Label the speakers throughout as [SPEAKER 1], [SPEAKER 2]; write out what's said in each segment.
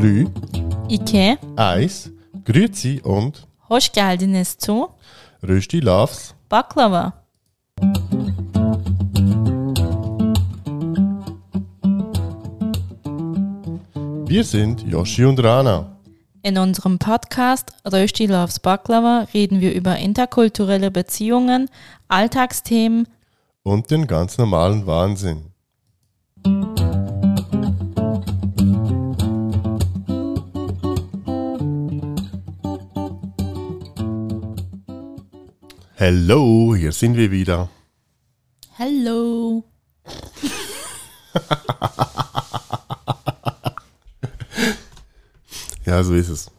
[SPEAKER 1] 3,
[SPEAKER 2] Ike,
[SPEAKER 1] 1, Grüezi und
[SPEAKER 2] hoş geldiniz zu
[SPEAKER 1] Rösti Loves.
[SPEAKER 2] Baklava.
[SPEAKER 1] Wir sind Yoshi und Rana.
[SPEAKER 2] In unserem Podcast Rösti Loves Baklava reden wir über interkulturelle Beziehungen, Alltagsthemen,
[SPEAKER 1] Und den ganz normalen Wahnsinn. Hallo, hier sind wir wieder.
[SPEAKER 2] Hello.
[SPEAKER 1] Ja, so ist es.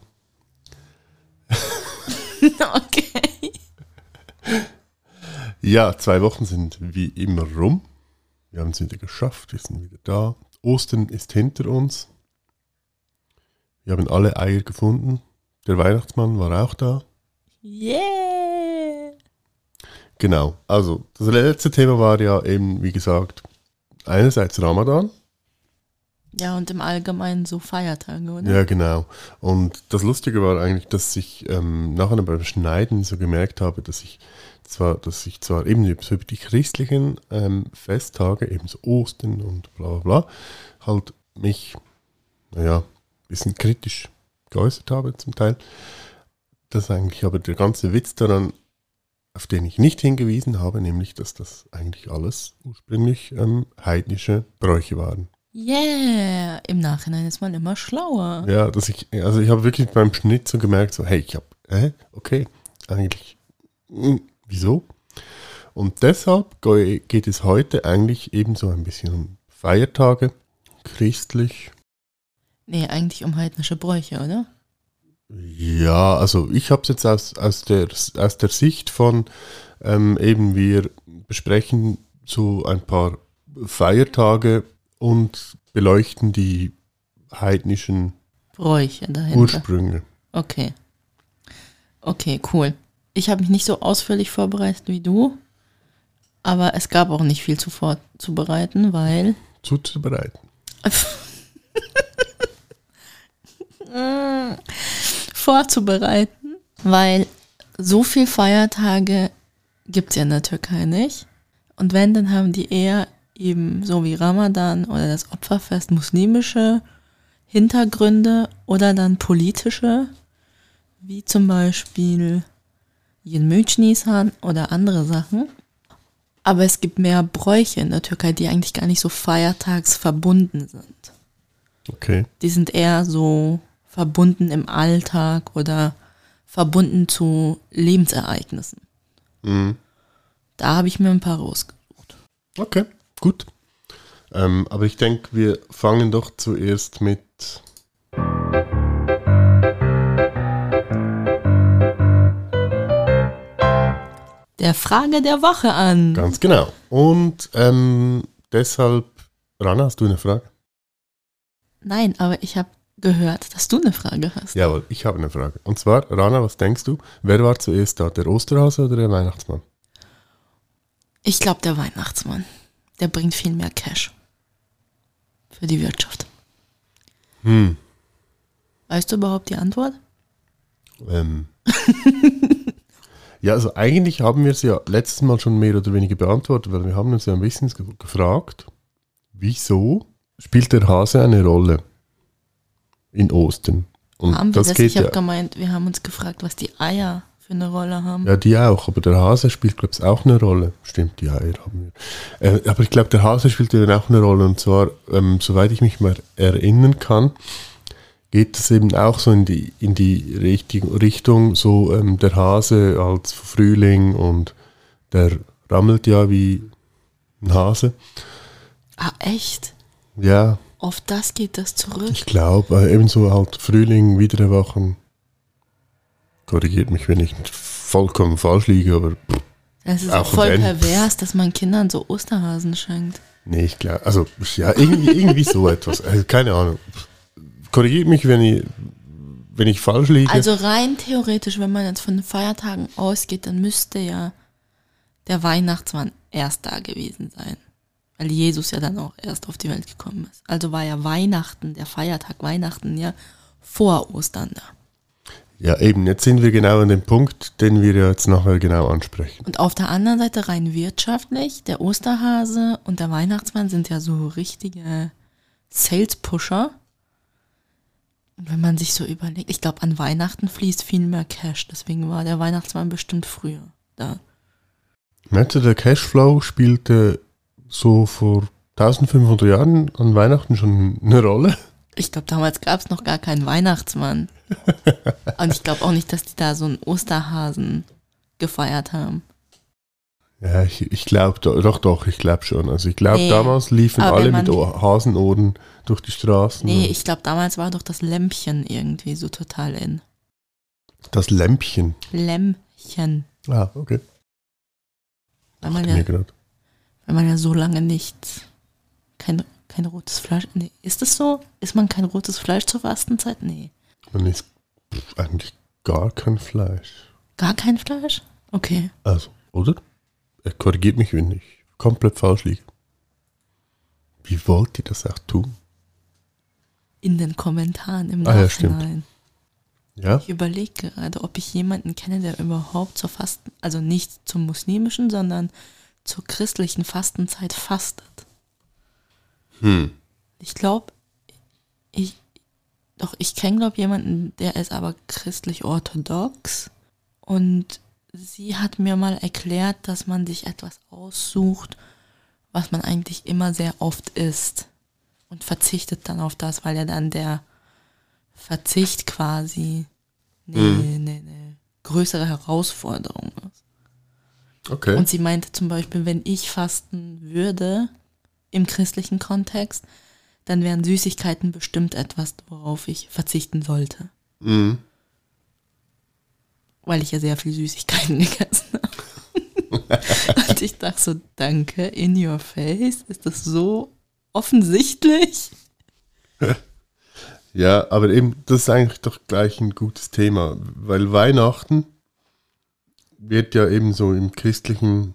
[SPEAKER 2] okay.
[SPEAKER 1] Ja, zwei Wochen sind wie immer rum. Wir haben es wieder geschafft, wir sind wieder da. Ostern ist hinter uns. Wir haben alle Eier gefunden. Der Weihnachtsmann war auch da.
[SPEAKER 2] Yeah.
[SPEAKER 1] Genau. Also, das letzte Thema war ja eben, wie gesagt, einerseits Ramadan.
[SPEAKER 2] Ja, und im Allgemeinen so Feiertage, oder?
[SPEAKER 1] Ja, genau. Und das Lustige war eigentlich, dass ich ähm, nachher beim Schneiden so gemerkt habe, dass ich zwar, dass ich zwar eben über die christlichen ähm, Festtage, eben so Ostern und bla bla bla, halt mich, naja, ein bisschen kritisch geäußert habe zum Teil. Das eigentlich aber der ganze Witz daran, auf den ich nicht hingewiesen habe, nämlich, dass das eigentlich alles ursprünglich ähm, heidnische Bräuche waren.
[SPEAKER 2] Yeah. Im Nachhinein ist man immer schlauer.
[SPEAKER 1] Ja, dass ich, also ich habe wirklich beim Schnitt so gemerkt, so, hey, ich habe, äh, okay, eigentlich, hm, wieso? Und deshalb ge- geht es heute eigentlich eben so ein bisschen um Feiertage, christlich.
[SPEAKER 2] Nee, eigentlich um heidnische Bräuche, oder?
[SPEAKER 1] Ja, also ich habe es jetzt aus, aus, der, aus der Sicht von ähm, eben, wir besprechen so ein paar Feiertage und beleuchten die heidnischen
[SPEAKER 2] Bräuche dahinter.
[SPEAKER 1] Ursprünge.
[SPEAKER 2] Okay. Okay, cool. Ich habe mich nicht so ausführlich vorbereitet wie du, aber es gab auch nicht viel zu vorzubereiten, weil
[SPEAKER 1] Zuzubereiten.
[SPEAKER 2] vorzubereiten, weil so viel Feiertage gibt es ja in der Türkei nicht. Und wenn, dann haben die eher eben so wie Ramadan oder das Opferfest muslimische Hintergründe oder dann politische, wie zum Beispiel Yilmüç Nisan oder andere Sachen. Aber es gibt mehr Bräuche in der Türkei, die eigentlich gar nicht so feiertagsverbunden sind.
[SPEAKER 1] Okay.
[SPEAKER 2] Die sind eher so verbunden im Alltag oder verbunden zu Lebensereignissen.
[SPEAKER 1] Mhm.
[SPEAKER 2] Da habe ich mir ein paar rausgesucht.
[SPEAKER 1] Okay, gut. Ähm, aber ich denke, wir fangen doch zuerst mit.
[SPEAKER 2] Der Frage der Woche an.
[SPEAKER 1] Ganz genau. Und ähm, deshalb, Rana, hast du eine Frage?
[SPEAKER 2] Nein, aber ich habe gehört, dass du eine Frage hast.
[SPEAKER 1] Jawohl, ich habe eine Frage. Und zwar, Rana, was denkst du? Wer war zuerst da, der Osterhase oder der Weihnachtsmann?
[SPEAKER 2] Ich glaube, der Weihnachtsmann. Der bringt viel mehr Cash. Für die Wirtschaft.
[SPEAKER 1] Hm.
[SPEAKER 2] Weißt du überhaupt die Antwort?
[SPEAKER 1] Ähm. ja, also eigentlich haben wir es ja letztes Mal schon mehr oder weniger beantwortet, weil wir haben uns ja ein bisschen ge gefragt, wieso spielt der Hase eine Rolle in Ostern? Und
[SPEAKER 2] haben wir das?
[SPEAKER 1] das geht
[SPEAKER 2] ich habe
[SPEAKER 1] ja,
[SPEAKER 2] gemeint, wir haben uns gefragt, was die Eier für eine Rolle haben.
[SPEAKER 1] ja, die auch, aber der Hase spielt, glaube ich, auch eine Rolle. Stimmt, die Eier haben wir. Äh, aber ich glaube, der Hase spielt dann auch eine Rolle und zwar, ähm, soweit ich mich mal erinnern kann, geht es eben auch so in die, in die Richtung, Richtung so ähm, der Hase als Frühling und der rammelt ja wie ein Hase.
[SPEAKER 2] Ah, echt?
[SPEAKER 1] Ja,
[SPEAKER 2] Auf das geht das zurück?
[SPEAKER 1] ich glaube, äh, ebenso halt Frühling, wieder erwachen. Korrigiert mich, wenn ich vollkommen falsch liege, aber
[SPEAKER 2] Das ist
[SPEAKER 1] Auch
[SPEAKER 2] voll
[SPEAKER 1] wenn.
[SPEAKER 2] pervers, dass man Kindern so Osterhasen schenkt.
[SPEAKER 1] nee, ich glaube, also ja, irgendwie, irgendwie so etwas. Also, keine Ahnung. Korrigiert mich, wenn ich, wenn ich falsch liege.
[SPEAKER 2] Also rein theoretisch, wenn man jetzt von den Feiertagen ausgeht, dann müsste ja der Weihnachtsmann erst da gewesen sein. Weil Jesus ja dann auch erst auf die Welt gekommen ist. Also war ja Weihnachten, der Feiertag Weihnachten ja vor Ostern da.
[SPEAKER 1] Ja, eben, jetzt sind wir genau an dem Punkt, den wir jetzt nachher genau ansprechen.
[SPEAKER 2] Und auf der anderen Seite rein wirtschaftlich, der Osterhase und der Weihnachtsmann sind ja so richtige Sales-Pusher. Und wenn man sich so überlegt, ich glaube, an Weihnachten fließt viel mehr Cash, deswegen war der Weihnachtsmann bestimmt früher da.
[SPEAKER 1] Meinst du, der Cashflow spielte so vor 1500 Jahren an Weihnachten schon eine Rolle?
[SPEAKER 2] Ich glaube, damals gab es noch gar keinen Weihnachtsmann. Und ich glaube auch nicht, dass die da so einen Osterhasen gefeiert haben.
[SPEAKER 1] Ja, ich, ich glaube, doch, doch, ich glaube schon. Also ich glaube,
[SPEAKER 2] Nee,
[SPEAKER 1] damals liefen alle mit Hasenohren durch die Straßen.
[SPEAKER 2] Nee, ich glaube, damals war doch das Lämpchen irgendwie so total in.
[SPEAKER 1] das Lämpchen.
[SPEAKER 2] Lämpchen.
[SPEAKER 1] Ah, okay.
[SPEAKER 2] Weil man, ja, weil man ja so lange nicht kein, kein rotes Fleisch. Nee, ist das so? Ist man kein rotes Fleisch zur Fastenzeit? Nee.
[SPEAKER 1] Man isst eigentlich gar kein Fleisch.
[SPEAKER 2] Gar kein Fleisch? Okay.
[SPEAKER 1] Also, oder? Er korrigiert mich, wenn ich komplett falsch liege. Wie wollt ihr das auch tun?
[SPEAKER 2] In den Kommentaren im
[SPEAKER 1] Ah, ja, stimmt.
[SPEAKER 2] Nachhinein.
[SPEAKER 1] Ja?
[SPEAKER 2] Ich überlege gerade, ob ich jemanden kenne, der überhaupt zur Fasten, also nicht zum muslimischen, sondern zur christlichen Fastenzeit fastet.
[SPEAKER 1] Hm.
[SPEAKER 2] Ich glaube, ich, doch, ich kenne, glaube jemanden, der ist aber christlich-orthodox. Und sie hat mir mal erklärt, dass man sich etwas aussucht, was man eigentlich immer sehr oft isst. Und verzichtet dann auf das, weil ja dann der Verzicht quasi eine,
[SPEAKER 1] Mhm.
[SPEAKER 2] eine, eine größere Herausforderung ist.
[SPEAKER 1] Okay.
[SPEAKER 2] Und sie meinte zum Beispiel, wenn ich fasten würde im christlichen Kontext, dann wären Süßigkeiten bestimmt etwas, worauf ich verzichten sollte.
[SPEAKER 1] Mhm.
[SPEAKER 2] Weil ich ja sehr viel Süßigkeiten gegessen habe. Und ich dachte so, danke, in your face, ist das so offensichtlich?
[SPEAKER 1] Ja, aber eben, das ist eigentlich doch gleich ein gutes Thema, weil Weihnachten wird ja eben so im christlichen,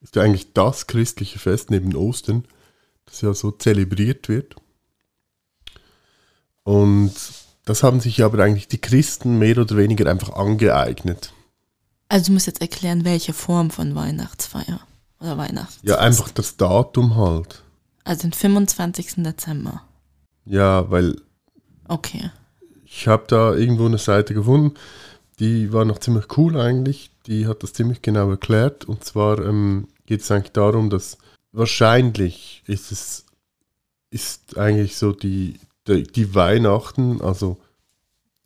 [SPEAKER 1] ist ja eigentlich das christliche Fest neben Ostern, das ja so zelebriert wird. Und das haben sich aber eigentlich die Christen mehr oder weniger einfach angeeignet.
[SPEAKER 2] Also du musst jetzt erklären, welche Form von Weihnachtsfeier oder Weihnachts.
[SPEAKER 1] Ja, einfach das Datum halt.
[SPEAKER 2] Also den 25. Dezember.
[SPEAKER 1] Ja, weil
[SPEAKER 2] Okay.
[SPEAKER 1] Ich habe da irgendwo eine Seite gefunden, die war noch ziemlich cool eigentlich. Die hat das ziemlich genau erklärt. Und zwar ähm, geht es eigentlich darum, dass wahrscheinlich ist es ist eigentlich so die, die, die Weihnachten, also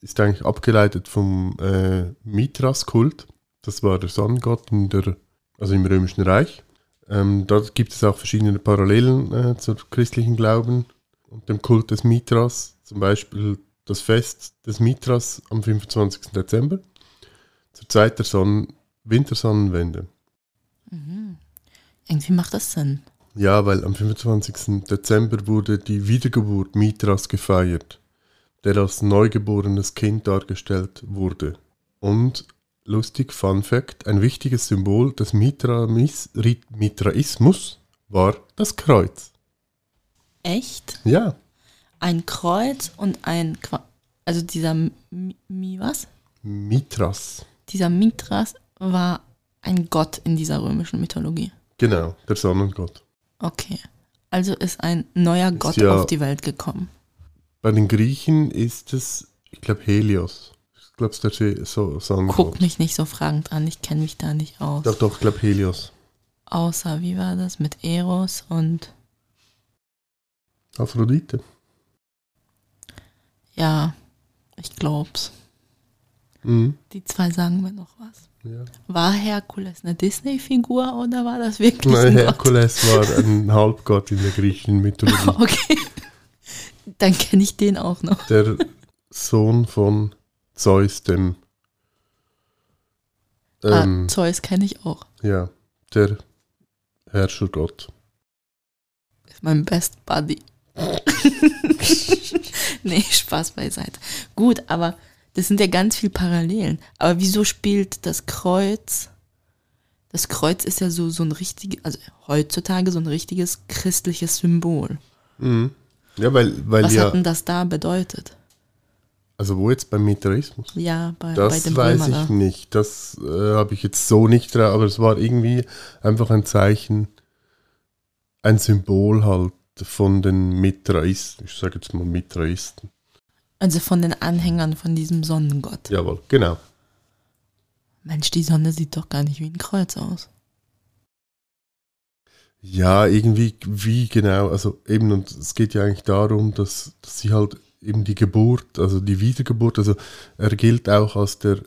[SPEAKER 1] ist eigentlich abgeleitet vom äh, Mithras-Kult. Das war der Sonnengott in der, also im Römischen Reich. Ähm, dort gibt es auch verschiedene Parallelen äh, zur christlichen Glauben und dem Kult des Mithras. Zum Beispiel das Fest des Mithras am 25. Dezember, zur Zeit der Sonnen Wintersonnenwende.
[SPEAKER 2] Mhm. Irgendwie macht das Sinn.
[SPEAKER 1] Ja, weil am 25. Dezember wurde die Wiedergeburt Mithras gefeiert, der als neugeborenes Kind dargestellt wurde. Und lustig, Fun Fact, ein wichtiges Symbol des Mitramis, Ri- Mitraismus war das Kreuz.
[SPEAKER 2] Echt?
[SPEAKER 1] Ja,
[SPEAKER 2] Ein Kreuz und ein, Qua also dieser, Mi, Mi was?
[SPEAKER 1] Mithras.
[SPEAKER 2] Dieser Mithras war ein Gott in dieser römischen Mythologie.
[SPEAKER 1] Genau, der Sonnengott.
[SPEAKER 2] Okay. Also ist ein neuer
[SPEAKER 1] Ist
[SPEAKER 2] Gott
[SPEAKER 1] ja-
[SPEAKER 2] auf die Welt gekommen.
[SPEAKER 1] Bei den Griechen ist es, ich glaube, Helios. Ich glaube, es ist so Sonnengott.
[SPEAKER 2] Guck mich nicht so fragend an, ich kenne mich da nicht aus.
[SPEAKER 1] Doch, doch, ich glaube Helios.
[SPEAKER 2] Außer, wie war das mit Eros und
[SPEAKER 1] Aphrodite.
[SPEAKER 2] ja, ich glaub's.
[SPEAKER 1] Mhm.
[SPEAKER 2] Die zwei sagen mir noch was.
[SPEAKER 1] Ja.
[SPEAKER 2] War Herkules eine Disney-Figur oder war das wirklich
[SPEAKER 1] Nein,
[SPEAKER 2] ein Gott?
[SPEAKER 1] Herkules war ein Halbgott in der griechischen Mythologie.
[SPEAKER 2] Okay. Dann kenne ich den auch noch.
[SPEAKER 1] Der Sohn von Zeus, dem. Ähm,
[SPEAKER 2] ah, Zeus kenne ich auch.
[SPEAKER 1] ja, der Herrschergott.
[SPEAKER 2] Ist mein Best Buddy. nee, Spaß beiseite. Gut, aber das sind ja ganz viele Parallelen. Aber wieso spielt das Kreuz Das Kreuz ist ja so, so ein richtiges, also heutzutage so ein richtiges christliches Symbol.
[SPEAKER 1] Mhm. Ja, weil, weil
[SPEAKER 2] Was
[SPEAKER 1] ja,
[SPEAKER 2] hat denn das da bedeutet?
[SPEAKER 1] also wo jetzt beim Militarismus?
[SPEAKER 2] Ja, bei, bei
[SPEAKER 1] Das
[SPEAKER 2] dem
[SPEAKER 1] weiß
[SPEAKER 2] Römer
[SPEAKER 1] ich
[SPEAKER 2] da.
[SPEAKER 1] nicht. Das äh, habe ich jetzt so nicht drauf, aber es war irgendwie einfach ein Zeichen, ein Symbol halt von den Mitraisten. Ich sage jetzt mal Mitraisten.
[SPEAKER 2] Also von den Anhängern von diesem Sonnengott.
[SPEAKER 1] Jawohl, genau.
[SPEAKER 2] Mensch, die Sonne sieht doch gar nicht wie ein Kreuz aus.
[SPEAKER 1] Ja, irgendwie, wie genau, also eben, und es geht ja eigentlich darum, dass, dass sie halt eben die Geburt, also die Wiedergeburt, also er gilt auch als der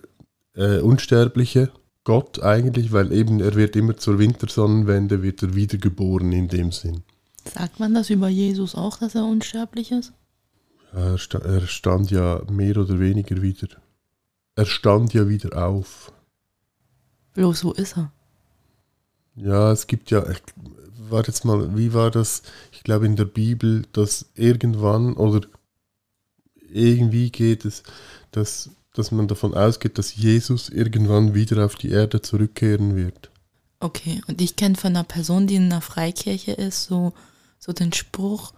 [SPEAKER 1] äh, unsterbliche Gott eigentlich, weil eben er wird immer zur Wintersonnenwende, wird er wiedergeboren in dem Sinn.
[SPEAKER 2] Sagt man das über Jesus auch, dass er unsterblich ist?
[SPEAKER 1] Er, sta stand ja mehr oder weniger wieder, er stand ja wieder auf.
[SPEAKER 2] Bloß wo ist er?
[SPEAKER 1] Ja, es gibt ja, ich, warte jetzt mal, wie war das? Ich glaube in der Bibel, dass irgendwann oder irgendwie geht es, dass, dass man davon ausgeht, dass Jesus irgendwann wieder auf die Erde zurückkehren wird.
[SPEAKER 2] Okay, und ich kenne von einer Person, die in einer Freikirche ist, so, so den Spruch,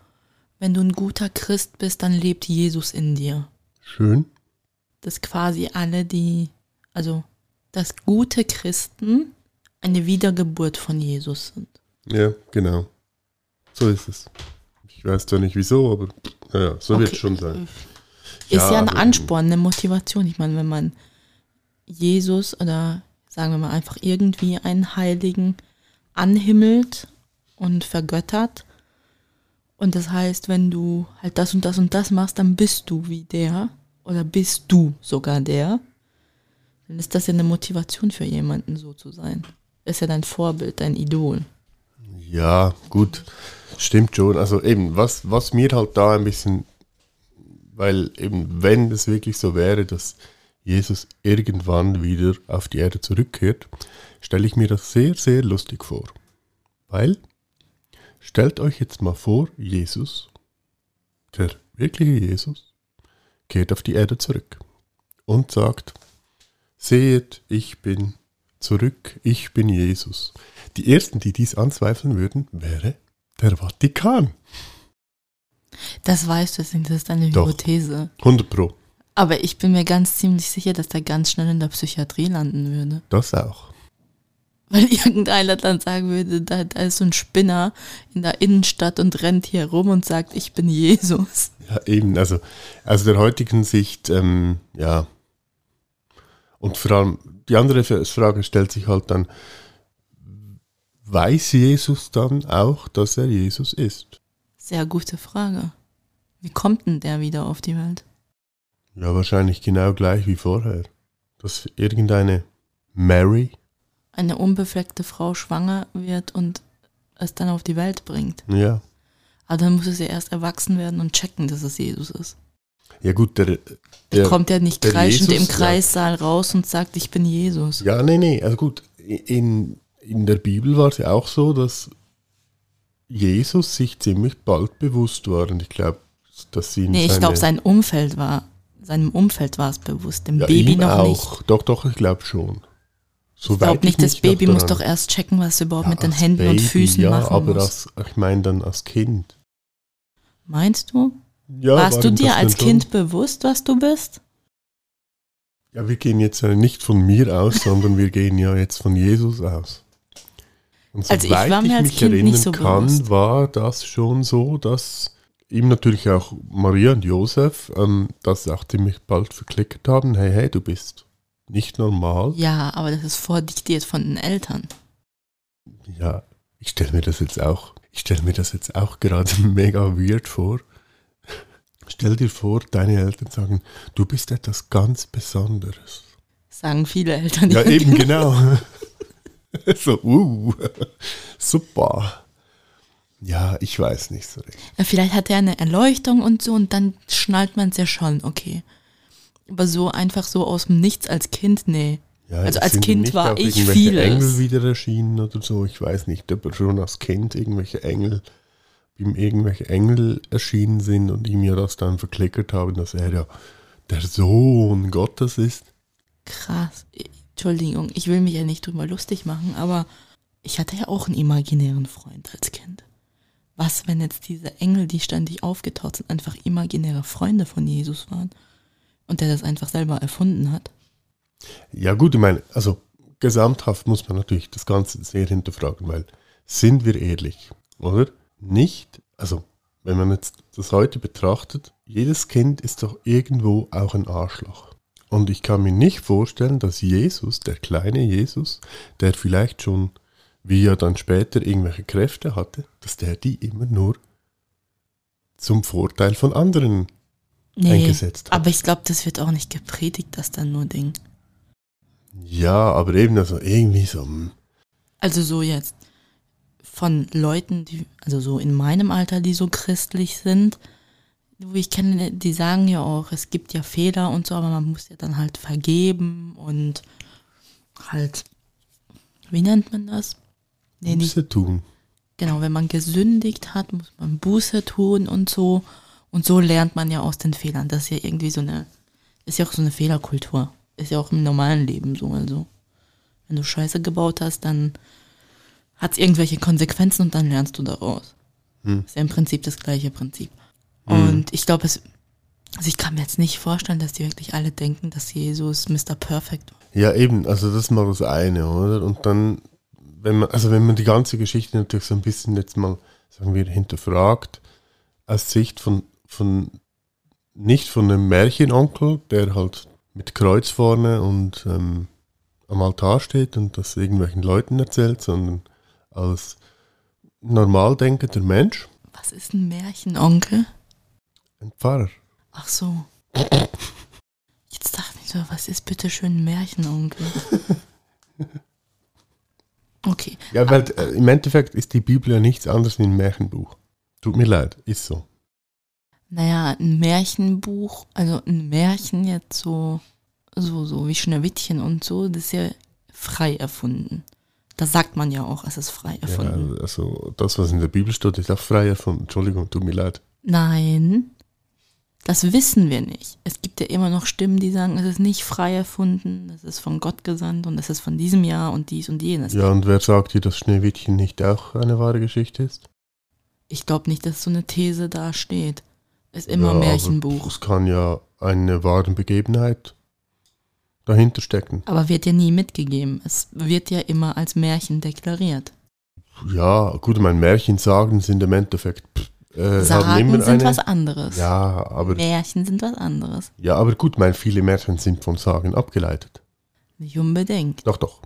[SPEAKER 2] wenn du ein guter Christ bist, dann lebt Jesus in dir.
[SPEAKER 1] Schön.
[SPEAKER 2] Dass quasi alle, die, also, dass gute Christen eine Wiedergeburt von Jesus sind.
[SPEAKER 1] Ja, genau. So ist es. Ich weiß zwar nicht wieso, aber naja, so wird
[SPEAKER 2] Okay.
[SPEAKER 1] es schon sein.
[SPEAKER 2] Ist ja, ein
[SPEAKER 1] aber-
[SPEAKER 2] Ansporn, eine Motivation. Ich meine, wenn man Jesus oder sagen wir mal einfach irgendwie einen Heiligen anhimmelt und vergöttert. Und das heißt, wenn du halt das und das und das machst, dann bist du wie der oder bist du sogar der. Dann ist das ja eine Motivation für jemanden, so zu sein. Ist ja dein Vorbild, dein Idol.
[SPEAKER 1] Ja, gut. Stimmt schon. Also eben, was, was mir halt da ein bisschen, weil eben, wenn es wirklich so wäre, dass Jesus irgendwann wieder auf die Erde zurückkehrt, stelle ich mir das sehr, sehr lustig vor. Weil, stellt euch jetzt mal vor, Jesus, der wirkliche Jesus, kehrt auf die Erde zurück und sagt, seht, ich bin zurück, ich bin Jesus. Die ersten, die dies anzweifeln würden, wäre der Vatikan.
[SPEAKER 2] Das weißt du, deswegen, das ist eine
[SPEAKER 1] Doch.
[SPEAKER 2] Hypothese.
[SPEAKER 1] 100 Pro.
[SPEAKER 2] Aber ich bin mir ganz ziemlich sicher, dass der ganz schnell in der Psychiatrie landen würde.
[SPEAKER 1] Das auch.
[SPEAKER 2] Weil irgendeiner dann sagen würde, da, da ist so ein Spinner in der Innenstadt und rennt hier rum und sagt, ich bin Jesus.
[SPEAKER 1] Ja, eben, also aus der heutigen Sicht, ähm, ja. Und vor allem, die andere Frage stellt sich halt dann, weiß Jesus dann auch, dass er Jesus ist?
[SPEAKER 2] Sehr gute Frage. Wie kommt denn der wieder auf die Welt?
[SPEAKER 1] Ja, wahrscheinlich genau gleich wie vorher. Dass irgendeine Mary,
[SPEAKER 2] Eine unbefleckte Frau schwanger wird und es dann auf die Welt bringt.
[SPEAKER 1] ja.
[SPEAKER 2] Aber dann muss es ja erst erwachsen werden und checken, dass es Jesus ist.
[SPEAKER 1] Ja gut, der,
[SPEAKER 2] Der kommt ja nicht kreischend
[SPEAKER 1] Jesus,
[SPEAKER 2] im Kreissaal raus und sagt, ich bin Jesus.
[SPEAKER 1] Ja, nee, nee, also gut, in, in der Bibel war es ja auch so, dass Jesus sich ziemlich bald bewusst war und ich glaube, dass sie
[SPEAKER 2] Nee, ich glaube, sein Umfeld war, seinem Umfeld war es bewusst, dem
[SPEAKER 1] ja,
[SPEAKER 2] Baby noch
[SPEAKER 1] auch.
[SPEAKER 2] nicht.
[SPEAKER 1] Doch, doch, ich glaube schon.
[SPEAKER 2] Ich
[SPEAKER 1] Soweit
[SPEAKER 2] glaube nicht, das Baby muss doch erst checken, was überhaupt
[SPEAKER 1] Ja,
[SPEAKER 2] mit den Händen und
[SPEAKER 1] Baby,
[SPEAKER 2] Füßen
[SPEAKER 1] ja,
[SPEAKER 2] machen
[SPEAKER 1] aber
[SPEAKER 2] muss.
[SPEAKER 1] als, ich meine dann als Kind.
[SPEAKER 2] Meinst du?
[SPEAKER 1] Ja,
[SPEAKER 2] Warst
[SPEAKER 1] war
[SPEAKER 2] du dir als
[SPEAKER 1] dann schon?
[SPEAKER 2] Kind bewusst, was du bist?
[SPEAKER 1] Ja, wir gehen jetzt nicht von mir aus, sondern wir gehen ja jetzt von Jesus aus. Und
[SPEAKER 2] Also ich
[SPEAKER 1] soweit
[SPEAKER 2] war mir als
[SPEAKER 1] mich
[SPEAKER 2] Kind
[SPEAKER 1] erinnern
[SPEAKER 2] so
[SPEAKER 1] kann,
[SPEAKER 2] bewusst.
[SPEAKER 1] war das schon so, dass ihm natürlich auch Maria und Josef ähm, das auch ziemlich bald verklickert haben. Hey, hey, du bist nicht normal.
[SPEAKER 2] Ja, aber das ist vordiktiert von den Eltern.
[SPEAKER 1] Ja, ich stelle mir das jetzt auch, ich stelle mir das jetzt auch gerade mega weird vor. Stell dir vor, deine Eltern sagen, du bist etwas ganz Besonderes.
[SPEAKER 2] Sagen viele Eltern.
[SPEAKER 1] Ja, eben, genau. so, uh, super. Ja, ich weiß nicht so recht.
[SPEAKER 2] Ja, vielleicht hat er eine Erleuchtung und so und dann schnallt man es ja schon, okay. Aber so einfach so aus dem Nichts als Kind, nee.
[SPEAKER 1] Ja,
[SPEAKER 2] Also als Kind war ich vieles.
[SPEAKER 1] Engel wieder erschienen oder so. Ich weiß nicht, ob schon als Kind irgendwelche Engel, ihm irgendwelche Engel erschienen sind und ihm ja das dann verklickert haben, dass er ja der Sohn Gottes ist.
[SPEAKER 2] Krass. Entschuldigung, ich will mich ja nicht drüber lustig machen, aber ich hatte ja auch einen imaginären Freund als Kind. Was, wenn jetzt diese Engel, die ständig aufgetaucht sind, einfach imaginäre Freunde von Jesus waren und der das einfach selber erfunden hat?
[SPEAKER 1] Ja gut, ich meine, also gesamthaft muss man natürlich das Ganze sehr hinterfragen, weil sind wir ehrlich, oder? Nicht, also wenn man jetzt das heute betrachtet, jedes Kind ist doch irgendwo auch ein Arschloch. Und ich kann mir nicht vorstellen, dass Jesus, der kleine Jesus, der vielleicht schon, wie er dann später irgendwelche Kräfte hatte, dass der die immer nur zum Vorteil von anderen eingesetzt hat.
[SPEAKER 2] aber ich glaube, das wird auch nicht gepredigt, dass dann nur Ding.
[SPEAKER 1] Ja, aber eben also irgendwie so. hm,
[SPEAKER 2] Also so jetzt von Leuten, die, also so in meinem Alter, die so christlich sind, wo ich kenne, die sagen ja auch, es gibt ja Fehler und so, aber man muss ja dann halt vergeben und halt, wie nennt man das? Nee, nicht,
[SPEAKER 1] Buße tun.
[SPEAKER 2] genau, wenn man gesündigt hat, muss man Buße tun und so. Und so lernt man ja aus den Fehlern. Das ist ja irgendwie so eine, ist ja auch so eine Fehlerkultur. Ist ja auch im normalen Leben so. Also, wenn du Scheiße gebaut hast, dann hat es irgendwelche Konsequenzen und dann lernst du daraus.
[SPEAKER 1] Hm.
[SPEAKER 2] Ist ja im Prinzip das gleiche Prinzip. Und ich glaube, es, also ich kann mir jetzt nicht vorstellen, dass die wirklich alle denken, dass Jesus Mr. Perfect war.
[SPEAKER 1] Ja, eben, also das ist mal das eine, oder? Und dann, wenn man, also wenn man die ganze Geschichte natürlich so ein bisschen jetzt mal, sagen wir, hinterfragt, aus Sicht von, von nicht von einem Märchenonkel, der halt mit Kreuz vorne und ähm, am Altar steht und das irgendwelchen Leuten erzählt, sondern als normal denkender Mensch,
[SPEAKER 2] Was ist ein Märchenonkel?
[SPEAKER 1] ein Pfarrer.
[SPEAKER 2] Ach so. Jetzt dachte ich so, was ist bitte schön ein Märchenonkel? Okay.
[SPEAKER 1] Ja, weil äh, im Endeffekt ist die Bibel ja nichts anderes wie ein Märchenbuch. Tut mir leid, ist so.
[SPEAKER 2] Naja, ein Märchenbuch, also ein Märchen jetzt so, so, so wie Schneewittchen und so, das ist ja frei erfunden. Da sagt man ja auch, es ist frei erfunden.
[SPEAKER 1] Ja, also das, was in der Bibel steht, ist auch frei erfunden. Entschuldigung, tut mir leid.
[SPEAKER 2] Nein, das wissen wir nicht. Es gibt ja immer noch Stimmen, die sagen, es ist nicht frei erfunden, es ist von Gott gesandt und es ist von diesem Jahr und dies und jenes.
[SPEAKER 1] Ja, und wer sagt dir, dass Schneewittchen nicht auch eine wahre Geschichte ist?
[SPEAKER 2] Ich glaube nicht, dass so eine These da steht. Ist immer
[SPEAKER 1] ja,
[SPEAKER 2] Märchenbuch.
[SPEAKER 1] Es kann ja eine wahre Begebenheit dahinter stecken.
[SPEAKER 2] Aber wird ja nie mitgegeben. Es wird ja immer als Märchen deklariert.
[SPEAKER 1] Ja, gut, ich meine, Märchensagen sind im Endeffekt äh,
[SPEAKER 2] Sagen sind
[SPEAKER 1] eine.
[SPEAKER 2] was anderes.
[SPEAKER 1] ja, aber
[SPEAKER 2] Märchen sind was anderes.
[SPEAKER 1] ja, aber gut, ich meine, viele Märchen sind von Sagen abgeleitet.
[SPEAKER 2] Nicht unbedingt.
[SPEAKER 1] Doch, doch,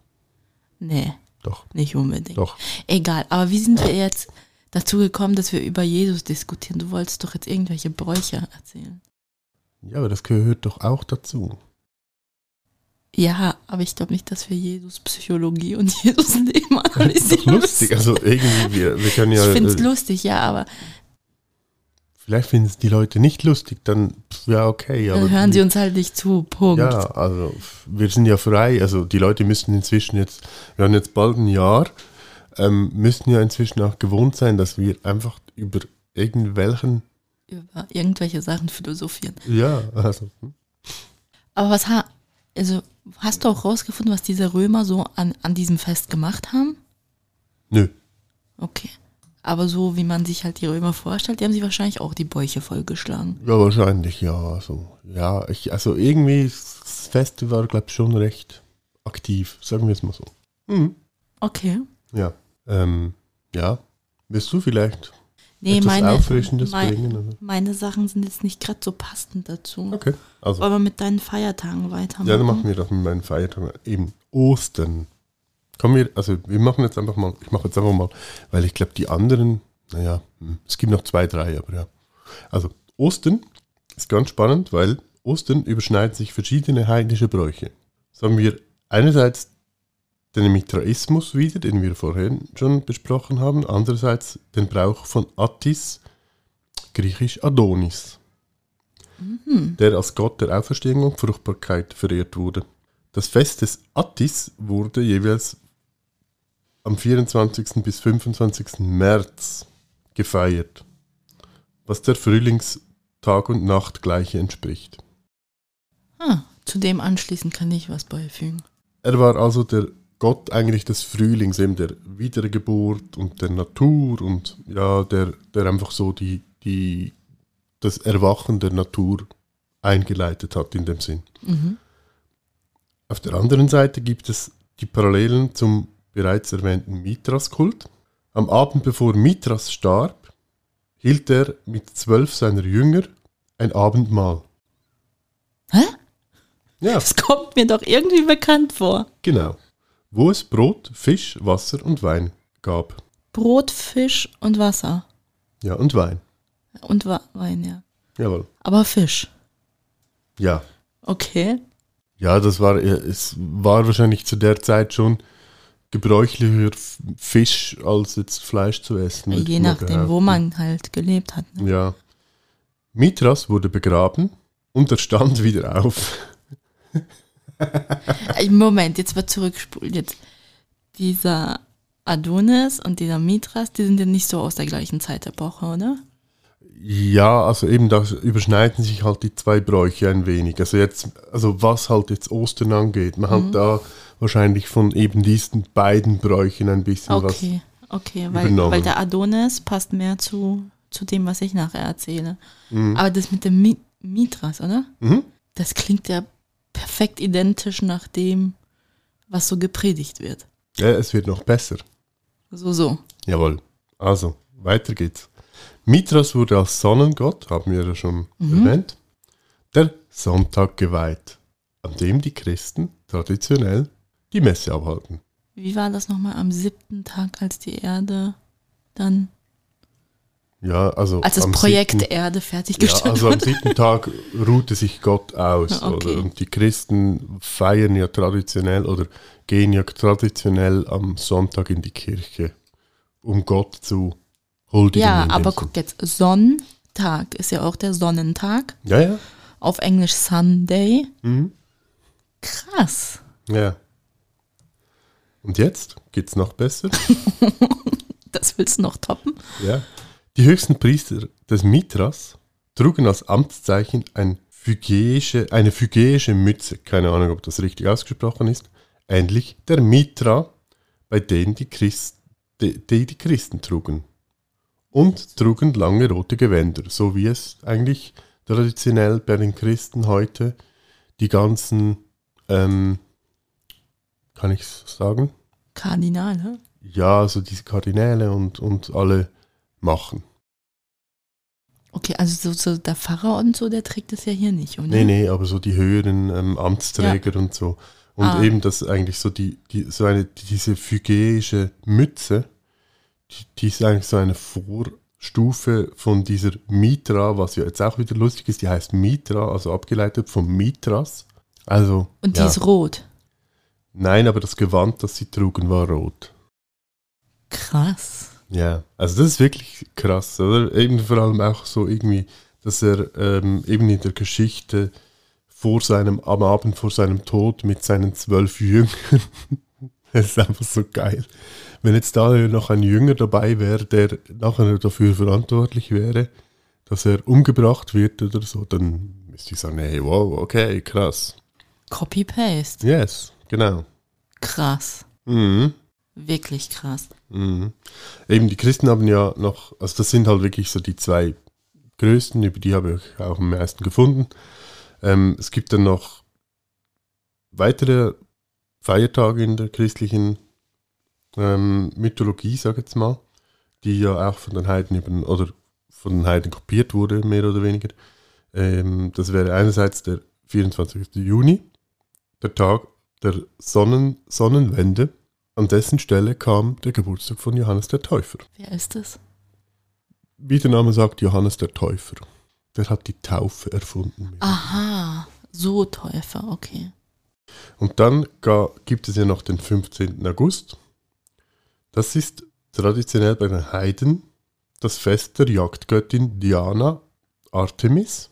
[SPEAKER 2] Nee,
[SPEAKER 1] doch,
[SPEAKER 2] nicht unbedingt.
[SPEAKER 1] doch.
[SPEAKER 2] Egal, aber wie sind wir jetzt dazu gekommen, dass wir über Jesus diskutieren? Du wolltest doch jetzt irgendwelche Bräuche erzählen.
[SPEAKER 1] Ja, aber das gehört doch auch dazu.
[SPEAKER 2] Ja, aber ich glaube nicht, dass wir Jesus Psychologie und Jesus Leben
[SPEAKER 1] Das ist
[SPEAKER 2] analysieren
[SPEAKER 1] doch lustig. Also irgendwie, wir, wir können ja.
[SPEAKER 2] ich finde es
[SPEAKER 1] äh,
[SPEAKER 2] lustig, ja, aber
[SPEAKER 1] Vielleicht finden es die Leute nicht lustig, dann ja okay. Aber
[SPEAKER 2] dann hören sie uns halt nicht zu. Punkt.
[SPEAKER 1] Ja, also wir sind ja frei. Also die Leute müssen inzwischen jetzt, wir haben jetzt bald ein Jahr, ähm, müssen ja inzwischen auch gewohnt sein, dass wir einfach über irgendwelchen,
[SPEAKER 2] Über irgendwelche Sachen philosophieren.
[SPEAKER 1] ja, also hm.
[SPEAKER 2] Aber was ha also hast du auch rausgefunden, was diese Römer so an, an diesem Fest gemacht haben?
[SPEAKER 1] nö.
[SPEAKER 2] Okay. Aber so wie man sich halt die Römer vorstellt, die haben sich wahrscheinlich auch die Bäuche vollgeschlagen.
[SPEAKER 1] Ja, wahrscheinlich, ja. Also, ja, ich, also irgendwie, das Fest war, glaube ich, schon recht aktiv, sagen wir es mal so. Mhm.
[SPEAKER 2] Okay.
[SPEAKER 1] Ja. Ähm, ja. Willst du vielleicht
[SPEAKER 2] Nee, meine, mein, meine Sachen sind jetzt nicht gerade so passend dazu.
[SPEAKER 1] Okay. Also.
[SPEAKER 2] Wollen wir mit deinen Feiertagen weitermachen?
[SPEAKER 1] Ja, dann machen wir das mit meinen Feiertagen. Eben Ostern. Kommen wir, also wir machen jetzt einfach mal, ich mache jetzt einfach mal, weil ich glaube, die anderen, naja, hm, es gibt noch zwei, drei, aber ja. Also Ostern ist ganz spannend, weil Ostern überschneiden sich verschiedene heidnische Bräuche. So haben wir einerseits den Mitraismus wieder, den wir vorhin schon besprochen haben, andererseits den Brauch von Attis, griechisch Adonis der als Gott der Auferstehung und Fruchtbarkeit verehrt wurde. Das Fest des Attis wurde jeweils am 24. bis 25. März gefeiert, was der Frühlingstag und Nacht gleiche entspricht.
[SPEAKER 2] Ah, zu dem anschließend kann ich was beifügen.
[SPEAKER 1] er war also der Gott eigentlich des Frühlings, eben der Wiedergeburt und der Natur und ja, der, der einfach so die, die, das Erwachen der Natur eingeleitet hat in dem Sinn.
[SPEAKER 2] Mhm.
[SPEAKER 1] Auf der anderen Seite gibt es die Parallelen zum bereits erwähnten Mithras-Kult. Am Abend bevor Mithras starb, hielt er mit zwölf seiner Jünger ein Abendmahl.
[SPEAKER 2] Hä?
[SPEAKER 1] Ja,
[SPEAKER 2] Das kommt mir doch irgendwie bekannt vor.
[SPEAKER 1] genau. Wo es Brot, Fisch, Wasser und Wein gab.
[SPEAKER 2] Brot, Fisch und Wasser.
[SPEAKER 1] Ja, und Wein.
[SPEAKER 2] Und Wa- Wein, ja.
[SPEAKER 1] Jawohl.
[SPEAKER 2] Aber Fisch.
[SPEAKER 1] Ja.
[SPEAKER 2] Okay.
[SPEAKER 1] Ja, das war, äh, es war wahrscheinlich zu der Zeit schon gebräuchlicher, Fisch als jetzt Fleisch zu essen.
[SPEAKER 2] Je nachdem, wo man halt gelebt hat. Ne?
[SPEAKER 1] Ja. Mithras wurde begraben und er stand wieder auf.
[SPEAKER 2] Äh, Moment, jetzt wird zurückgespult. Jetzt dieser Adonis und dieser Mithras, die sind ja nicht so aus der gleichen Zeitepoche, oder?
[SPEAKER 1] Ja, also eben da überschneiden sich halt die zwei Bräuche ein wenig. Also jetzt, also was halt jetzt Ostern angeht, man
[SPEAKER 2] Mhm.
[SPEAKER 1] hat da wahrscheinlich von eben diesen beiden Bräuchen ein bisschen
[SPEAKER 2] Okay, okay, weil,
[SPEAKER 1] übernommen.
[SPEAKER 2] weil der Adonis passt mehr zu, zu dem, was ich nachher erzähle.
[SPEAKER 1] Mhm.
[SPEAKER 2] Aber das mit dem Mi Mithras, oder?
[SPEAKER 1] was. Mhm.
[SPEAKER 2] Das klingt ja perfekt identisch nach dem, was so gepredigt wird.
[SPEAKER 1] Ja, es wird noch besser.
[SPEAKER 2] So, so.
[SPEAKER 1] Jawohl. Also, weiter geht's. Mithras wurde als Sonnengott, haben wir ja schon
[SPEAKER 2] Mhm.
[SPEAKER 1] erwähnt, der Sonntag geweiht, an dem die Christen traditionell die Messe abhalten.
[SPEAKER 2] Wie war das nochmal am siebten Tag, als die Erde dann,
[SPEAKER 1] Ja, also
[SPEAKER 2] als das Projekt
[SPEAKER 1] siebten-
[SPEAKER 2] Erde
[SPEAKER 1] Ja,
[SPEAKER 2] fertiggestellt
[SPEAKER 1] also am siebten Tag ruhte sich Gott aus.
[SPEAKER 2] Ja, okay.
[SPEAKER 1] Oder? Und die Christen feiern ja traditionell oder gehen ja traditionell am Sonntag in die Kirche, um Gott zu huldigen.
[SPEAKER 2] Ja, aber guck jetzt, Sonntag ist ja auch der Sonnentag.
[SPEAKER 1] Ja, ja.
[SPEAKER 2] Auf Englisch Sunday.
[SPEAKER 1] Mhm.
[SPEAKER 2] Krass.
[SPEAKER 1] Ja. Und jetzt geht's noch besser.
[SPEAKER 2] Das willst du noch toppen?
[SPEAKER 1] ja. Die höchsten Priester des Mithras trugen als Amtszeichen ein phygäische, eine phygäische Mütze. Keine Ahnung, ob das richtig ausgesprochen ist. Ähnlich der Mitra, bei denen die, Christ, die, die die Christen trugen. Und trugen lange rote Gewänder, so wie es eigentlich traditionell bei den Christen heute die ganzen, ähm, kann ich sagen?
[SPEAKER 2] Kardinale.
[SPEAKER 1] Ja, also diese Kardinäle und, und alle machen.
[SPEAKER 2] Okay, also so, so der Pfarrer und so, der trägt das ja hier nicht, oder?
[SPEAKER 1] Nee, nee, aber so die höheren ähm, Amtsträger und so. Und
[SPEAKER 2] Ah.
[SPEAKER 1] eben das eigentlich so die, die so eine diese phygäische Mütze, die, die ist eigentlich so eine Vorstufe von dieser Mitra, was ja jetzt auch wieder lustig ist, die heißt Mitra, also abgeleitet vom Mitras. Also
[SPEAKER 2] Und die
[SPEAKER 1] ja.
[SPEAKER 2] ist rot.
[SPEAKER 1] nein, aber das Gewand, das sie trugen, war rot.
[SPEAKER 2] Krass.
[SPEAKER 1] Ja, also das ist wirklich krass, oder? Eben vor allem auch so irgendwie, dass er ähm, eben in der Geschichte vor seinem, am Abend vor seinem Tod mit seinen zwölf Jüngern, das ist einfach so geil. Wenn jetzt da noch ein Jünger dabei wäre, der nachher dafür verantwortlich wäre, dass er umgebracht wird oder so, dann müsste ich sagen, hey, wow, okay, krass.
[SPEAKER 2] Copy-Paste.
[SPEAKER 1] Yes, genau.
[SPEAKER 2] Krass.
[SPEAKER 1] Mhm.
[SPEAKER 2] Wirklich krass.
[SPEAKER 1] Mhm. Eben, die Christen haben ja noch, also das sind halt wirklich so die zwei größten, über die habe ich auch am meisten gefunden. Ähm, es gibt dann noch weitere Feiertage in der christlichen ähm, Mythologie, ich jetzt mal, die ja auch von den Heiden über, oder von den Heiden kopiert wurde, mehr oder weniger. Ähm, das wäre einerseits der 24. Juni, der Tag der Sonnen Sonnenwende. An dessen Stelle kam der Geburtstag von Johannes der Täufer.
[SPEAKER 2] Wer ist das?
[SPEAKER 1] Wie der Name sagt, Johannes der Täufer. Der hat die Taufe erfunden.
[SPEAKER 2] Aha, so Täufer, okay.
[SPEAKER 1] Und dann gibt es ja noch den 15. August. Das ist traditionell bei den Heiden das Fest der Jagdgöttin Diana Artemis.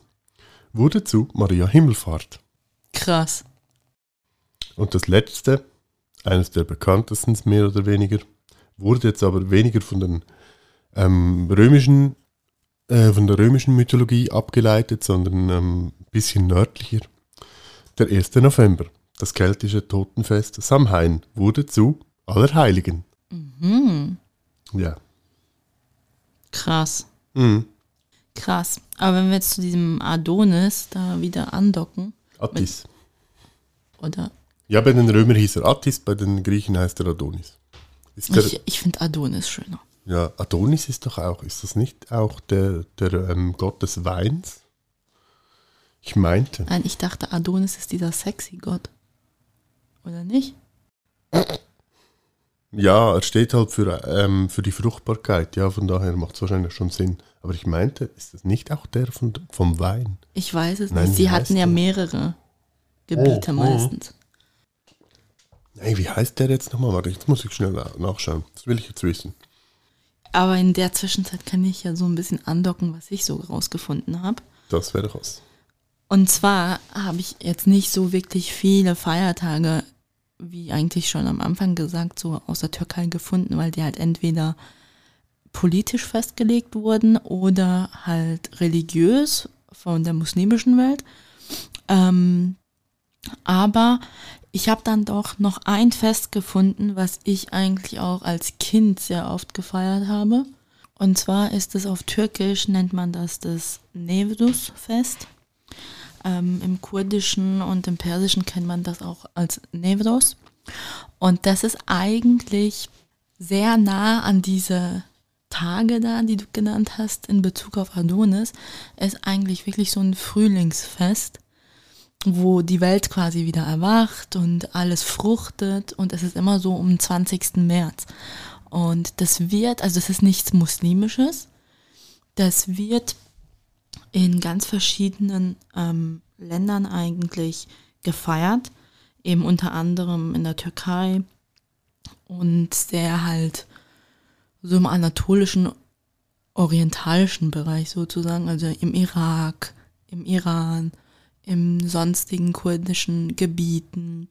[SPEAKER 1] Wurde zu Maria Himmelfahrt.
[SPEAKER 2] Krass.
[SPEAKER 1] Und das letzte, eines der bekanntesten mehr oder weniger, wurde jetzt aber weniger von den ähm, römischen, äh, von der römischen Mythologie abgeleitet, sondern ähm, ein bisschen nördlicher. Der 1. November. Das keltische Totenfest Samhain wurde zu Allerheiligen.
[SPEAKER 2] Mhm.
[SPEAKER 1] Ja.
[SPEAKER 2] Krass.
[SPEAKER 1] Mhm.
[SPEAKER 2] Krass. Aber wenn wir jetzt zu diesem Adonis da wieder andocken,
[SPEAKER 1] Attis.
[SPEAKER 2] oder
[SPEAKER 1] Ja, bei den Römern hieß er Attis, bei den Griechen heißt er Adonis. Ist der,
[SPEAKER 2] ich, ich finde Adonis schöner.
[SPEAKER 1] ja, Adonis ist doch auch, ist das nicht auch der, der ähm, Gott des Weins? Ich meinte.
[SPEAKER 2] Nein, ich dachte, Adonis ist dieser sexy Gott. Oder nicht?
[SPEAKER 1] Ja, er steht halt für, ähm, für die Fruchtbarkeit. Ja, von daher macht es wahrscheinlich schon Sinn. Aber ich meinte, ist das nicht auch der von, vom Wein?
[SPEAKER 2] Ich weiß es
[SPEAKER 1] Nein,
[SPEAKER 2] nicht. Sie hatten ja mehrere Gebiete
[SPEAKER 1] Oh, oh.
[SPEAKER 2] Meistens.
[SPEAKER 1] Ey, wie heißt der jetzt nochmal? Warte, jetzt muss ich schnell na- nachschauen. Das will ich jetzt wissen.
[SPEAKER 2] Aber in der Zwischenzeit kann ich ja so ein bisschen andocken, was ich so rausgefunden habe.
[SPEAKER 1] Das wäre was.
[SPEAKER 2] Und zwar habe ich jetzt nicht so wirklich viele Feiertage, wie eigentlich schon am Anfang gesagt, so aus der Türkei gefunden, weil die halt entweder politisch festgelegt wurden oder halt religiös von der muslimischen Welt. Ähm, aber ich habe dann doch noch ein Fest gefunden, was ich eigentlich auch als Kind sehr oft gefeiert habe. Und zwar ist es auf Türkisch, nennt man das das Nevruz-Fest. Ähm, Im Kurdischen und im Persischen kennt man das auch als Nevros. Und das ist eigentlich sehr nah an diese Tage da, die du genannt hast, in Bezug auf Adonis, ist eigentlich wirklich so ein Frühlingsfest, wo die Welt quasi wieder erwacht und alles fruchtet und es ist immer so um den 20. März. Und das wird, also das ist nichts Muslimisches, das wird in ganz verschiedenen ähm, Ländern eigentlich gefeiert, eben unter anderem in der Türkei und sehr halt so im anatolischen, orientalischen Bereich sozusagen, also im Irak, im Iran, im sonstigen kurdischen Gebieten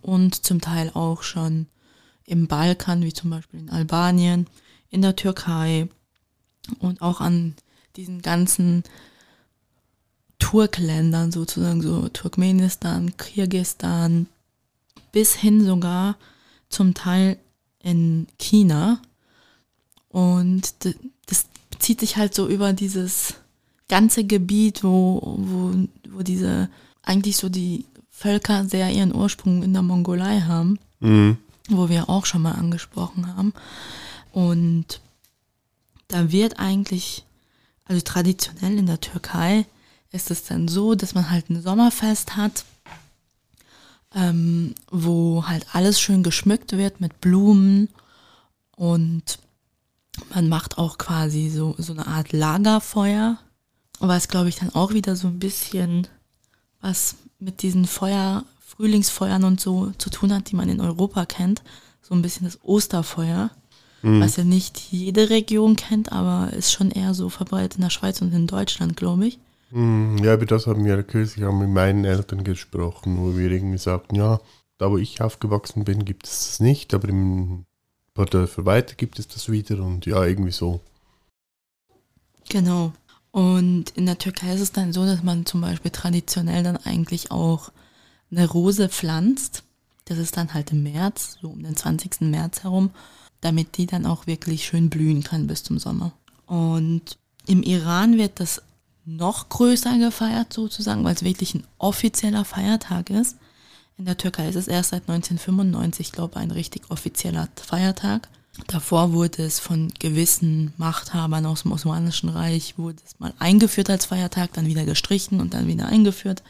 [SPEAKER 2] und zum Teil auch schon im Balkan, wie zum Beispiel in Albanien, in der Türkei und auch an diesen ganzen Turkländern sozusagen, so Turkmenistan, Kirgistan, bis hin sogar zum Teil in China. Und das bezieht sich halt so über dieses ganze Gebiet, wo, wo, wo diese eigentlich so die Völker sehr ihren Ursprung in der Mongolei haben
[SPEAKER 1] Mhm.
[SPEAKER 2] wo wir auch schon mal angesprochen haben. Und da wird eigentlich, also traditionell in der Türkei ist es dann so, dass man halt ein Sommerfest hat, ähm, wo halt alles schön geschmückt wird mit Blumen und man macht auch quasi so, so eine Art Lagerfeuer, was glaube ich dann auch wieder so ein bisschen was mit diesen Feuer, Frühlingsfeuern und so zu tun hat, die man in Europa kennt. So ein bisschen das Osterfeuer, was ja nicht jede Region kennt, aber ist schon eher so verbreitet in der Schweiz und in Deutschland, glaube ich.
[SPEAKER 1] Mhm. Ja, über das haben wir kürzlich auch mit meinen Eltern gesprochen, wo wir irgendwie sagten, ja, da wo ich aufgewachsen bin, gibt es das nicht, aber im paar Dörfer weiter gibt es das wieder und ja, irgendwie so.
[SPEAKER 2] Genau. Und in der Türkei ist es dann so, dass man zum Beispiel traditionell dann eigentlich auch eine Rose pflanzt. Das ist dann halt im März, so um den 20. März herum, damit die dann auch wirklich schön blühen kann bis zum Sommer. Und im Iran wird das noch größer gefeiert sozusagen, weil es wirklich ein offizieller Feiertag ist. In der Türkei ist es erst seit 1995, glaube ich, ein richtig offizieller Feiertag. Davor wurde es von gewissen Machthabern aus dem Osmanischen Reich, wurde es mal eingeführt als Feiertag, dann wieder gestrichen und dann wieder eingeführt,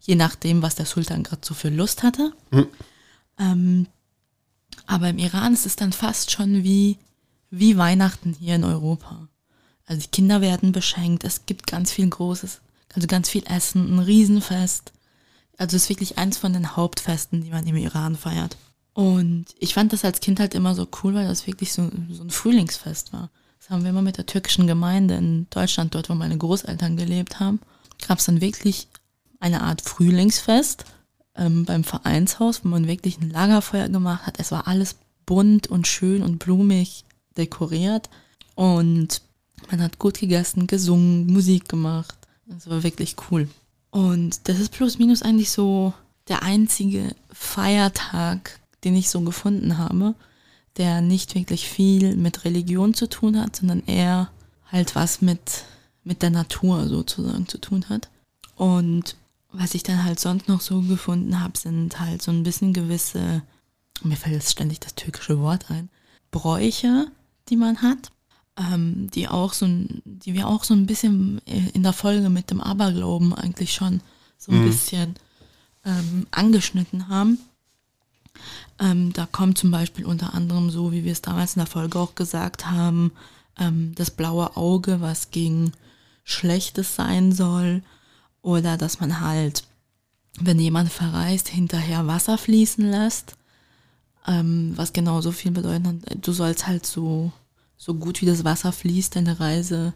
[SPEAKER 2] je nachdem, was der Sultan gerade so für Lust hatte. Ähm, aber im Iran ist es dann fast schon wie, wie Weihnachten hier in Europa. Also die Kinder werden beschenkt, es gibt ganz viel Großes, also ganz viel Essen, ein Riesenfest. Also es ist wirklich eins von den Hauptfesten, die man im Iran feiert. Und ich fand das als Kind halt immer so cool, weil das wirklich so, so ein Frühlingsfest war. Das haben wir immer mit der türkischen Gemeinde in Deutschland, dort wo meine Großeltern gelebt haben, gab es dann wirklich eine Art Frühlingsfest ähm, beim Vereinshaus, wo man wirklich ein Lagerfeuer gemacht hat. Es war alles bunt und schön und blumig dekoriert. Und man hat gut gegessen, gesungen, Musik gemacht. Das war wirklich cool. Und das ist plus minus eigentlich so der einzige Feiertag, den ich so gefunden habe, der nicht wirklich viel mit Religion zu tun hat, sondern eher halt was mit, mit der Natur sozusagen zu tun hat. Und was ich dann halt sonst noch so gefunden habe, sind halt so ein bisschen gewisse, mir fällt jetzt ständig das türkische Wort ein, Bräuche, die man hat, ähm, die auch so die wir auch so ein bisschen in der Folge mit dem Aberglauben eigentlich schon so ein mhm. bisschen ähm, angeschnitten haben. Ähm, da kommt zum Beispiel unter anderem so, wie wir es damals in der Folge auch gesagt haben, ähm, das blaue Auge, was gegen Schlechtes sein soll. Oder dass man halt, wenn jemand verreist, hinterher Wasser fließen lässt. Ähm, was genauso viel bedeutet, du sollst halt so, so gut wie das Wasser fließt, deine Reise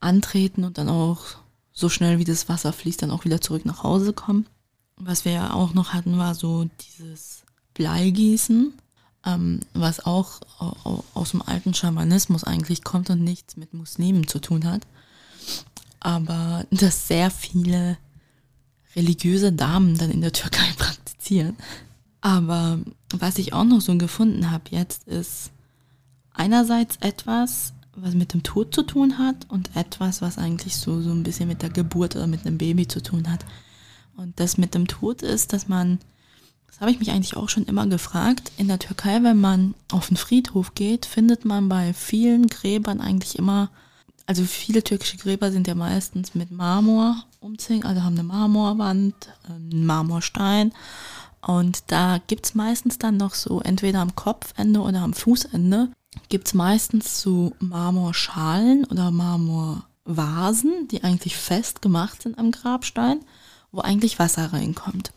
[SPEAKER 2] antreten und dann auch so schnell wie das Wasser fließt, dann auch wieder zurück nach Hause kommen. Was wir ja auch noch hatten, war so dieses Bleigießen, ähm, was auch aus dem alten Schamanismus eigentlich kommt und nichts mit Muslimen zu tun hat. Aber dass sehr viele religiöse Damen dann in der Türkei praktizieren. Aber was ich auch noch so gefunden habe jetzt ist einerseits etwas, was mit dem Tod zu tun hat und etwas, was eigentlich so, so ein bisschen mit der Geburt oder mit einem Baby zu tun hat. Und das mit dem Tod ist, dass man, das habe ich mich eigentlich auch schon immer gefragt, in der Türkei, wenn man auf den Friedhof geht, findet man bei vielen Gräbern eigentlich immer, also viele türkische Gräber sind ja meistens mit Marmor umzingelt, also haben eine Marmorwand, einen Marmorstein. Und da gibt es meistens dann noch so, entweder am Kopfende oder am Fußende, gibt es meistens so Marmorschalen oder Marmorvasen, die eigentlich fest gemacht sind am Grabstein wo eigentlich Wasser reinkommt.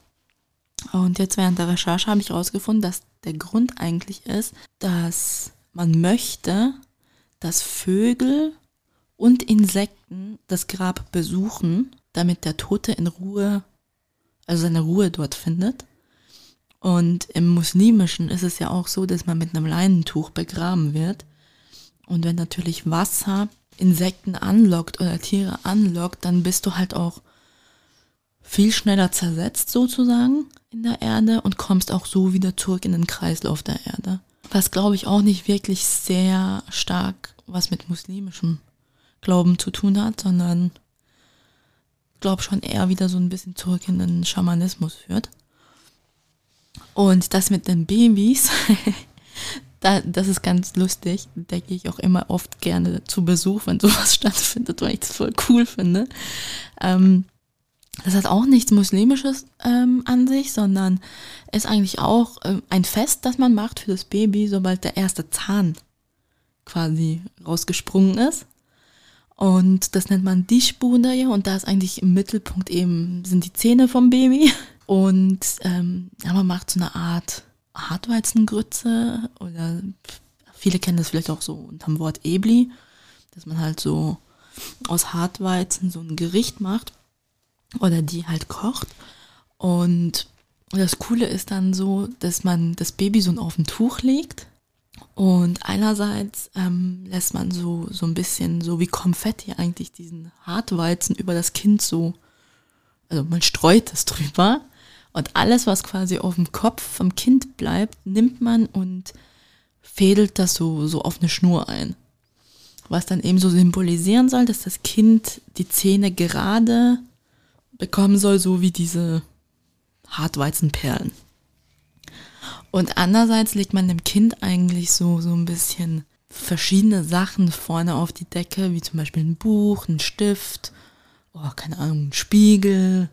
[SPEAKER 2] Und jetzt während der Recherche habe ich herausgefunden, dass der Grund eigentlich ist, dass man möchte, dass Vögel und Insekten das Grab besuchen, damit der Tote in Ruhe, also seine Ruhe dort findet. Und im Muslimischen ist es ja auch so, dass man mit einem Leinentuch begraben wird. Und wenn natürlich Wasser Insekten anlockt oder Tiere anlockt, dann bist du halt auch viel schneller zersetzt sozusagen in der Erde und kommst auch so wieder zurück in den Kreislauf der Erde. Was glaube ich auch nicht wirklich sehr stark was mit muslimischem Glauben zu tun hat, sondern glaube schon eher wieder so ein bisschen zurück in den Schamanismus führt. Und das mit den Babys, da, das ist ganz lustig. Da gehe ich auch immer oft gerne zu Besuch, wenn sowas stattfindet, weil ich das voll cool finde. Ähm, das hat auch nichts Muslimisches ähm, an sich, sondern ist eigentlich auch ähm, ein Fest, das man macht für das Baby, sobald der erste Zahn quasi rausgesprungen ist. Und das nennt man Dishbude und da ist eigentlich im Mittelpunkt eben sind die Zähne vom Baby. Und ähm, man macht so eine Art Hartweizengrütze oder viele kennen das vielleicht auch so unter dem Wort Ebli, dass man halt so aus Hartweizen so ein Gericht macht oder die halt kocht. Und das Coole ist dann so, dass man das Baby so auf ein Tuch legt und einerseits ähm, lässt man so, so ein bisschen so wie Konfetti eigentlich diesen Hartweizen über das Kind so, also man streut es drüber und alles, was quasi auf dem Kopf vom Kind bleibt, nimmt man und fädelt das so, so auf eine Schnur ein. Was dann eben so symbolisieren soll, dass das Kind die Zähne gerade bekommen soll, so wie diese Hartweizenperlen. Und andererseits legt man dem Kind eigentlich so, so ein bisschen verschiedene Sachen vorne auf die Decke, wie zum Beispiel ein Buch, ein Stift, oh, keine Ahnung, ein Spiegel,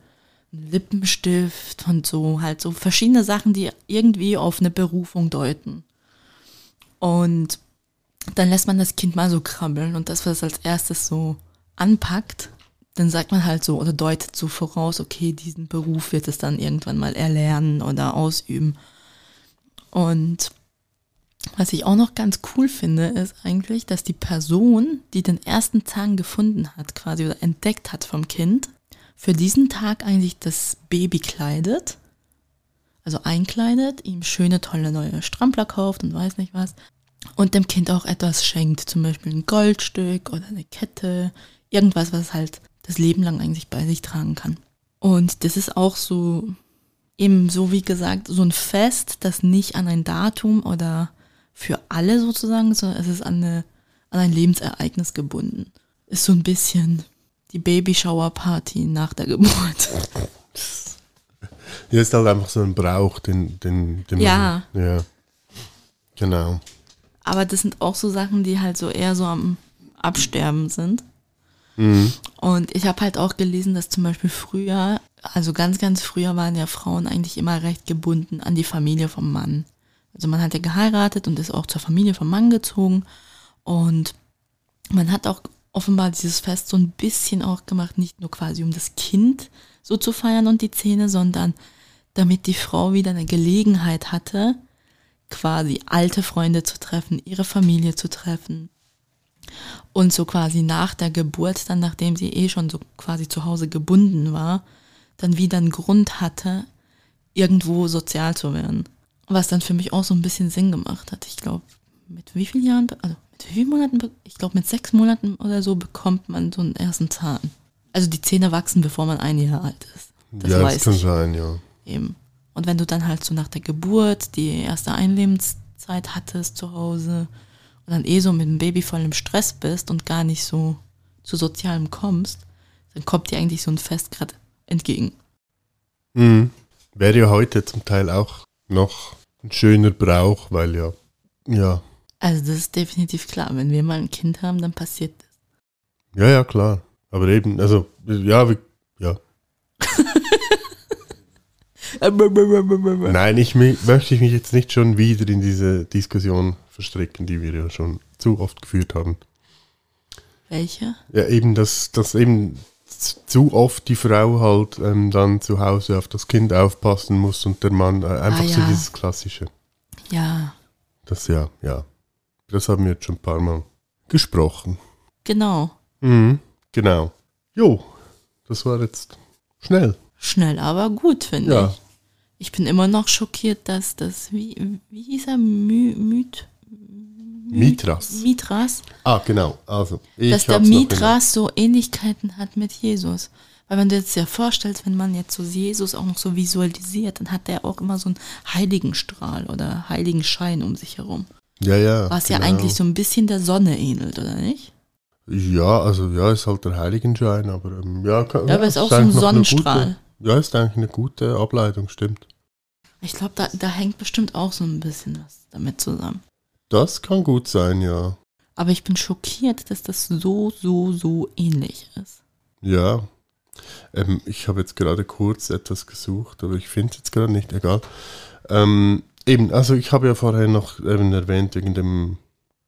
[SPEAKER 2] ein Lippenstift und so, halt so verschiedene Sachen, die irgendwie auf eine Berufung deuten. Und dann lässt man das Kind mal so krabbeln und das, was als erstes so anpackt, dann sagt man halt so oder deutet so voraus, okay, diesen Beruf wird es dann irgendwann mal erlernen oder ausüben. Und was ich auch noch ganz cool finde, ist eigentlich, dass die Person, die den ersten Zahn gefunden hat, quasi oder entdeckt hat vom Kind, für diesen Tag eigentlich das Baby kleidet, also einkleidet, ihm schöne, tolle neue Strampler kauft und weiß nicht was, und dem Kind auch etwas schenkt, zum Beispiel ein Goldstück oder eine Kette, irgendwas, was halt das Leben lang eigentlich bei sich tragen kann. Und das ist auch so, eben so wie gesagt, so ein Fest, das nicht an ein Datum oder für alle sozusagen, sondern es ist an, eine, an ein Lebensereignis gebunden. Ist so ein bisschen die Babyshower-Party nach der Geburt.
[SPEAKER 1] Hier ist halt einfach so ein Brauch, den, den, den
[SPEAKER 2] Ja.
[SPEAKER 1] Man, ja. Genau.
[SPEAKER 2] Aber das sind auch so Sachen, die halt so eher so am Absterben sind.
[SPEAKER 1] Mhm.
[SPEAKER 2] Und ich habe halt auch gelesen, dass zum Beispiel früher, also ganz, ganz früher waren ja Frauen eigentlich immer recht gebunden an die Familie vom Mann. Also man hat ja geheiratet und ist auch zur Familie vom Mann gezogen. Und man hat auch offenbar dieses Fest so ein bisschen auch gemacht, nicht nur quasi um das Kind so zu feiern und die Zähne, sondern damit die Frau wieder eine Gelegenheit hatte, quasi alte Freunde zu treffen, ihre Familie zu treffen. Und so quasi nach der Geburt, dann nachdem sie eh schon so quasi zu Hause gebunden war, dann wieder einen Grund hatte, irgendwo sozial zu werden. Was dann für mich auch so ein bisschen Sinn gemacht hat. Ich glaube, mit wie vielen Jahren, also mit wie vielen Monaten, ich glaube mit sechs Monaten oder so bekommt man so einen ersten Zahn. Also die Zähne wachsen, bevor man ein Jahr alt ist. Das
[SPEAKER 1] ja, das kann
[SPEAKER 2] ich
[SPEAKER 1] sein, ja.
[SPEAKER 2] eben. Und wenn du dann halt so nach der Geburt die erste Einlebenszeit hattest zu Hause und dann eh so mit dem Baby voll im Stress bist und gar nicht so zu Sozialem kommst, dann kommt dir eigentlich so ein Fest gerade entgegen.
[SPEAKER 1] Mhm. Wäre ja heute zum Teil auch noch ein schöner Brauch, weil ja, ja,
[SPEAKER 2] Also das ist definitiv klar. Wenn wir mal ein Kind haben, dann passiert das.
[SPEAKER 1] ja, ja, klar. Aber eben, also, ja, wie, ja. Nein, ich möchte ich mich jetzt nicht schon wieder in diese Diskussion verstricken, die wir ja schon zu oft geführt haben.
[SPEAKER 2] Welche?
[SPEAKER 1] Ja, eben, dass, dass eben zu oft die Frau halt ähm, dann zu Hause auf das Kind aufpassen muss und der Mann äh, einfach
[SPEAKER 2] Ah,
[SPEAKER 1] so
[SPEAKER 2] ja.
[SPEAKER 1] dieses Klassische.
[SPEAKER 2] Ja,
[SPEAKER 1] Das ja, ja. Das haben wir jetzt schon ein paar Mal gesprochen.
[SPEAKER 2] genau.
[SPEAKER 1] Mhm, genau. Jo, das war jetzt schnell.
[SPEAKER 2] Schnell, aber gut, finde
[SPEAKER 1] Ja.
[SPEAKER 2] ich. Ich bin immer noch schockiert, dass das, wie, wie hieß er, My, Myth,
[SPEAKER 1] Mitras.
[SPEAKER 2] Mitras?
[SPEAKER 1] Ah, genau. Also,
[SPEAKER 2] dass der Mitras so Ähnlichkeiten hat mit Jesus. Weil wenn du jetzt dir vorstellst, wenn man jetzt so Jesus auch noch so visualisiert, dann hat der auch immer so einen Heiligenstrahl oder Heiligenschein um sich herum.
[SPEAKER 1] Ja, ja.
[SPEAKER 2] Was ja
[SPEAKER 1] genau.
[SPEAKER 2] eigentlich so ein bisschen der Sonne ähnelt, oder nicht?
[SPEAKER 1] Ja, also ja, ist halt der Heiligenschein, aber ähm, ja, kann,
[SPEAKER 2] Ja, aber ist auch so ein Sonnenstrahl.
[SPEAKER 1] Gute, ja, ist eigentlich eine gute Ableitung, stimmt.
[SPEAKER 2] Ich glaube, da, da hängt bestimmt auch so ein bisschen was damit zusammen.
[SPEAKER 1] Das kann gut sein, ja.
[SPEAKER 2] Aber ich bin schockiert, dass das so, so, so ähnlich ist.
[SPEAKER 1] Ja. Ähm, ich habe jetzt gerade kurz etwas gesucht, aber ich finde es jetzt gerade nicht, egal. Ähm, eben, also ich habe ja vorher noch eben erwähnt, wegen dem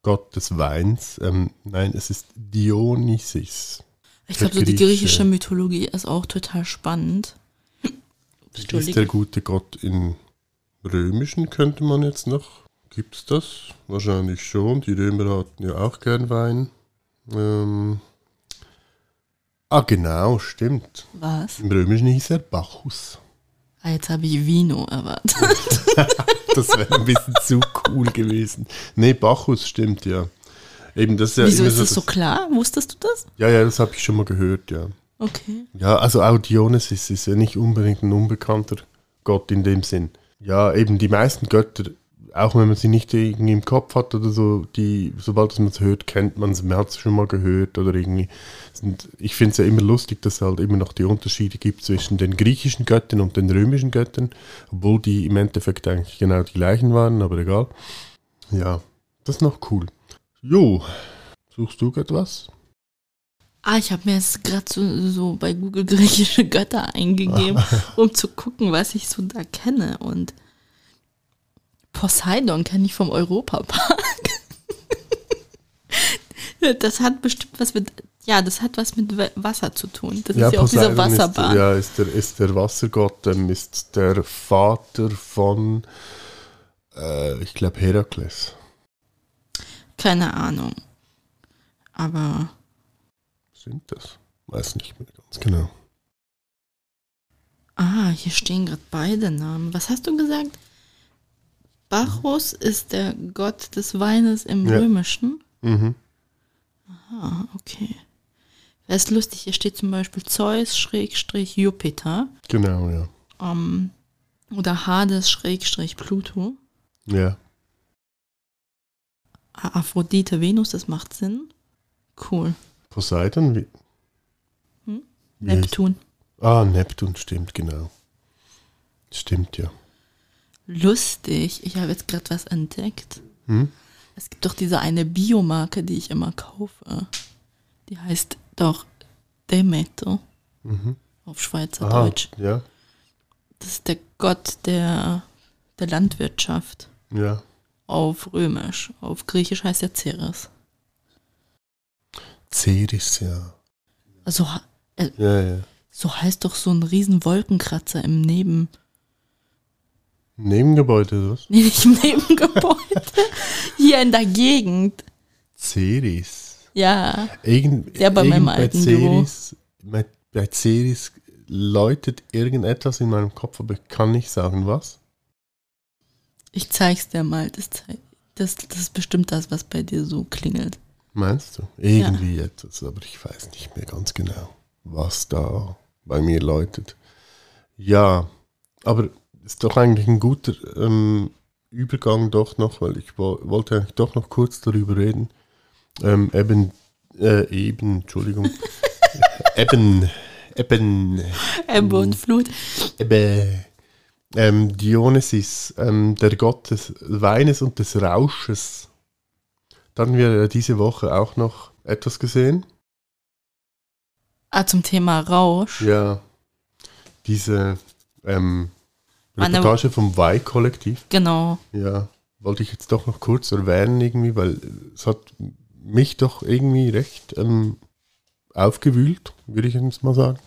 [SPEAKER 1] Gott des Weins. Ähm, nein, es ist Dionysis.
[SPEAKER 2] Ich glaube, so die griechische Mythologie ist auch total spannend.
[SPEAKER 1] Ist der gute Gott im Römischen, könnte man jetzt noch. Gibt es das? Wahrscheinlich schon. Die Römer hatten ja auch gern Wein. Ähm, ah, genau, stimmt.
[SPEAKER 2] Was?
[SPEAKER 1] Im Römischen hieß er Bacchus.
[SPEAKER 2] Ah, jetzt habe ich Vino erwartet.
[SPEAKER 1] Das wäre ein bisschen zu cool gewesen. Nee, Bacchus stimmt, ja. Eben, das ist ja
[SPEAKER 2] Wieso ist das so klar? Wusstest du das?
[SPEAKER 1] Ja, ja, das habe ich schon mal gehört, ja.
[SPEAKER 2] Okay.
[SPEAKER 1] Ja, also auch Dionysus ist ja nicht unbedingt ein unbekannter Gott in dem Sinn. Ja, eben die meisten Götter, auch wenn man sie nicht irgendwie im Kopf hat oder so, die, sobald man es hört, kennt man es, man hat es schon mal gehört oder irgendwie. Und ich finde es ja immer lustig, dass es halt immer noch die Unterschiede gibt zwischen den griechischen Göttern und den römischen Göttern, obwohl die im Endeffekt eigentlich genau die gleichen waren, aber egal. Ja, das ist noch cool. Jo, suchst du etwas?
[SPEAKER 2] Ah, ich habe mir jetzt gerade so, so bei Google griechische Götter eingegeben, um zu gucken, was ich so da kenne. Und Poseidon kenne ich vom Europapark. das hat bestimmt was mit, ja, das hat was mit Wa- Wasser zu tun. Das ist ja auch dieser Wasserbahn.
[SPEAKER 1] Ist, ja, ist der, ist der Wassergott, ähm, ist der Vater von, äh, ich glaube, Herakles.
[SPEAKER 2] Keine Ahnung. Aber
[SPEAKER 1] Stimmt das? Weiß nicht mehr ganz genau.
[SPEAKER 2] Ah, hier stehen gerade beide Namen. Was hast du gesagt? Bacchus ist der Gott des Weines im
[SPEAKER 1] Ja.
[SPEAKER 2] Römischen.
[SPEAKER 1] Mhm.
[SPEAKER 2] Ah, okay. Das ist lustig, hier steht zum Beispiel Zeus Schrägstrich Jupiter.
[SPEAKER 1] Genau, ja.
[SPEAKER 2] Ähm, Oder Hades Schrägstrich Pluto.
[SPEAKER 1] Ja.
[SPEAKER 2] Aphrodite Venus, das macht Sinn. Cool.
[SPEAKER 1] Poseidon? Wie,
[SPEAKER 2] Hm?
[SPEAKER 1] wie
[SPEAKER 2] Neptun.
[SPEAKER 1] Ah, Neptun, stimmt, genau. Stimmt, ja.
[SPEAKER 2] Lustig. Ich habe jetzt gerade was entdeckt.
[SPEAKER 1] Hm?
[SPEAKER 2] Es gibt doch diese eine Biomarke, die ich immer kaufe. Die heißt doch Demeter
[SPEAKER 1] Mhm.
[SPEAKER 2] auf Schweizerdeutsch.
[SPEAKER 1] Aha, ja,
[SPEAKER 2] Das ist der Gott der, der Landwirtschaft.
[SPEAKER 1] ja.
[SPEAKER 2] Auf Römisch. Auf Griechisch heißt er Ceres.
[SPEAKER 1] Ceres, ja.
[SPEAKER 2] Also ha-
[SPEAKER 1] Ja, ja.
[SPEAKER 2] so heißt doch so ein riesen Wolkenkratzer im Neben...
[SPEAKER 1] Nebengebäude, oder was?
[SPEAKER 2] Nee, nicht im Nebengebäude. Hier in der Gegend.
[SPEAKER 1] Ceres.
[SPEAKER 2] Ja.
[SPEAKER 1] Irgend,
[SPEAKER 2] Ja, bei meinem
[SPEAKER 1] irgend
[SPEAKER 2] alten
[SPEAKER 1] Ceres, bei, bei Ceres läutet irgendetwas in meinem Kopf, aber ich kann nicht sagen, was.
[SPEAKER 2] Ich zeig's dir mal. Das, das, das ist bestimmt das, was bei dir so klingelt.
[SPEAKER 1] Meinst du? Irgendwie etwas, aber ich weiß nicht mehr ganz genau, was da bei mir läutet. Ja, aber ist doch eigentlich ein guter ähm, Übergang doch noch, weil ich wo, wollte eigentlich doch noch kurz darüber reden. Ähm, eben, äh, eben, Entschuldigung. eben, eben,
[SPEAKER 2] Ebbe und Flut.
[SPEAKER 1] eben, ähm, Dionysis, ähm, der Gott des Weines und des Rausches. Da hatten wir diese Woche auch noch etwas gesehen.
[SPEAKER 2] Ah, zum Thema Rausch.
[SPEAKER 1] Ja, diese ähm, Reportage vom Y-Kollektiv.
[SPEAKER 2] Genau.
[SPEAKER 1] Ja, wollte ich jetzt doch noch kurz erwähnen irgendwie, weil es hat mich doch irgendwie recht ähm, aufgewühlt, würde ich jetzt mal sagen.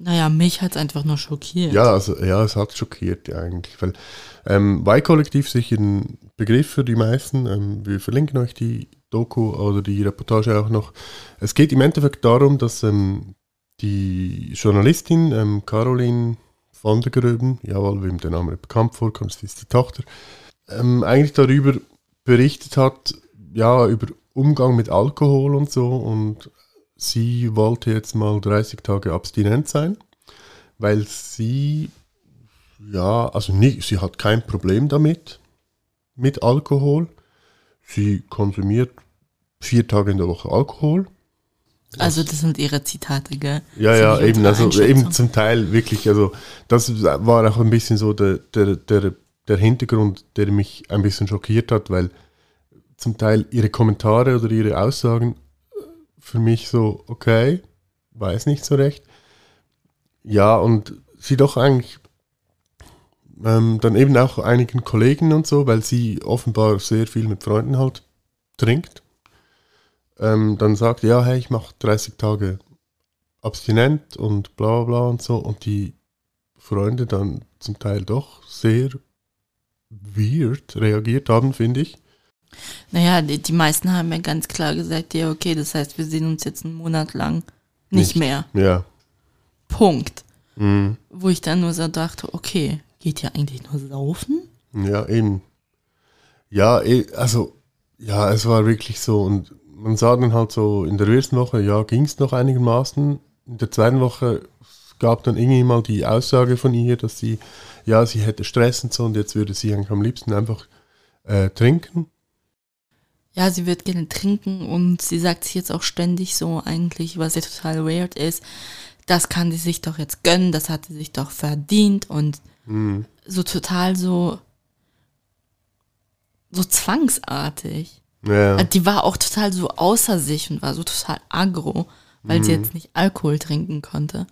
[SPEAKER 2] Naja, mich hat's einfach nur schockiert.
[SPEAKER 1] Ja, also ja, es hat schockiert ja eigentlich, weil ähm, Y-Kollektiv sicher ein Begriff für die meisten. Ähm, wir verlinken euch die Doku oder die Reportage auch noch. Es geht im Endeffekt darum, dass ähm, die Journalistin ähm, Caroline von der Gröben, jawohl, wem der Name bekannt vorkommt, das ist die Tochter, ähm, eigentlich darüber berichtet hat, ja, über Umgang mit Alkohol und so und sie wollte jetzt mal 30 Tage abstinent sein, weil sie, ja, also nicht, sie hat kein Problem damit, mit Alkohol. Sie konsumiert vier Tage in der Woche Alkohol.
[SPEAKER 2] Also das sind ihre Zitate, gell?
[SPEAKER 1] Ja, ja, eben, also eben zum Teil wirklich, also das war auch ein bisschen so der, der, der, der Hintergrund, der mich ein bisschen schockiert hat, weil zum Teil ihre Kommentare oder ihre Aussagen äh, für mich so, okay, weiß nicht so recht. Ja, und sie doch eigentlich ähm, dann eben auch einigen Kollegen und so, weil sie offenbar sehr viel mit Freunden halt trinkt. Ähm, dann sagt, ja, hey, ich mache 30 Tage abstinent und bla bla und so und die Freunde dann zum Teil doch sehr weird reagiert haben, finde ich.
[SPEAKER 2] Naja, die, die meisten haben ja ganz klar gesagt, ja, okay, das heißt, wir sehen uns jetzt einen Monat lang nicht,
[SPEAKER 1] Nicht.
[SPEAKER 2] mehr.
[SPEAKER 1] Ja.
[SPEAKER 2] Punkt.
[SPEAKER 1] Mhm.
[SPEAKER 2] Wo ich dann nur so dachte, okay, geht ja eigentlich nur saufen?
[SPEAKER 1] Ja, eben. Ja, eh, also, ja, es war wirklich so und man sah dann halt so, in der ersten Woche, ja, ging es noch einigermaßen. In der zweiten Woche gab dann irgendwie mal die Aussage von ihr, dass sie, ja, sie hätte Stress und so und jetzt würde sie eigentlich am liebsten einfach äh, trinken.
[SPEAKER 2] Ja, sie wird gerne trinken und sie sagt sich jetzt auch ständig so eigentlich, was ja total weird ist, das kann sie sich doch jetzt gönnen, das hat sie sich doch verdient und
[SPEAKER 1] Mhm.
[SPEAKER 2] so total so so zwangsartig.
[SPEAKER 1] Ja,
[SPEAKER 2] Also Die war auch total so außer sich und war so total aggro, weil sie
[SPEAKER 1] Mhm.
[SPEAKER 2] jetzt nicht Alkohol trinken konnte.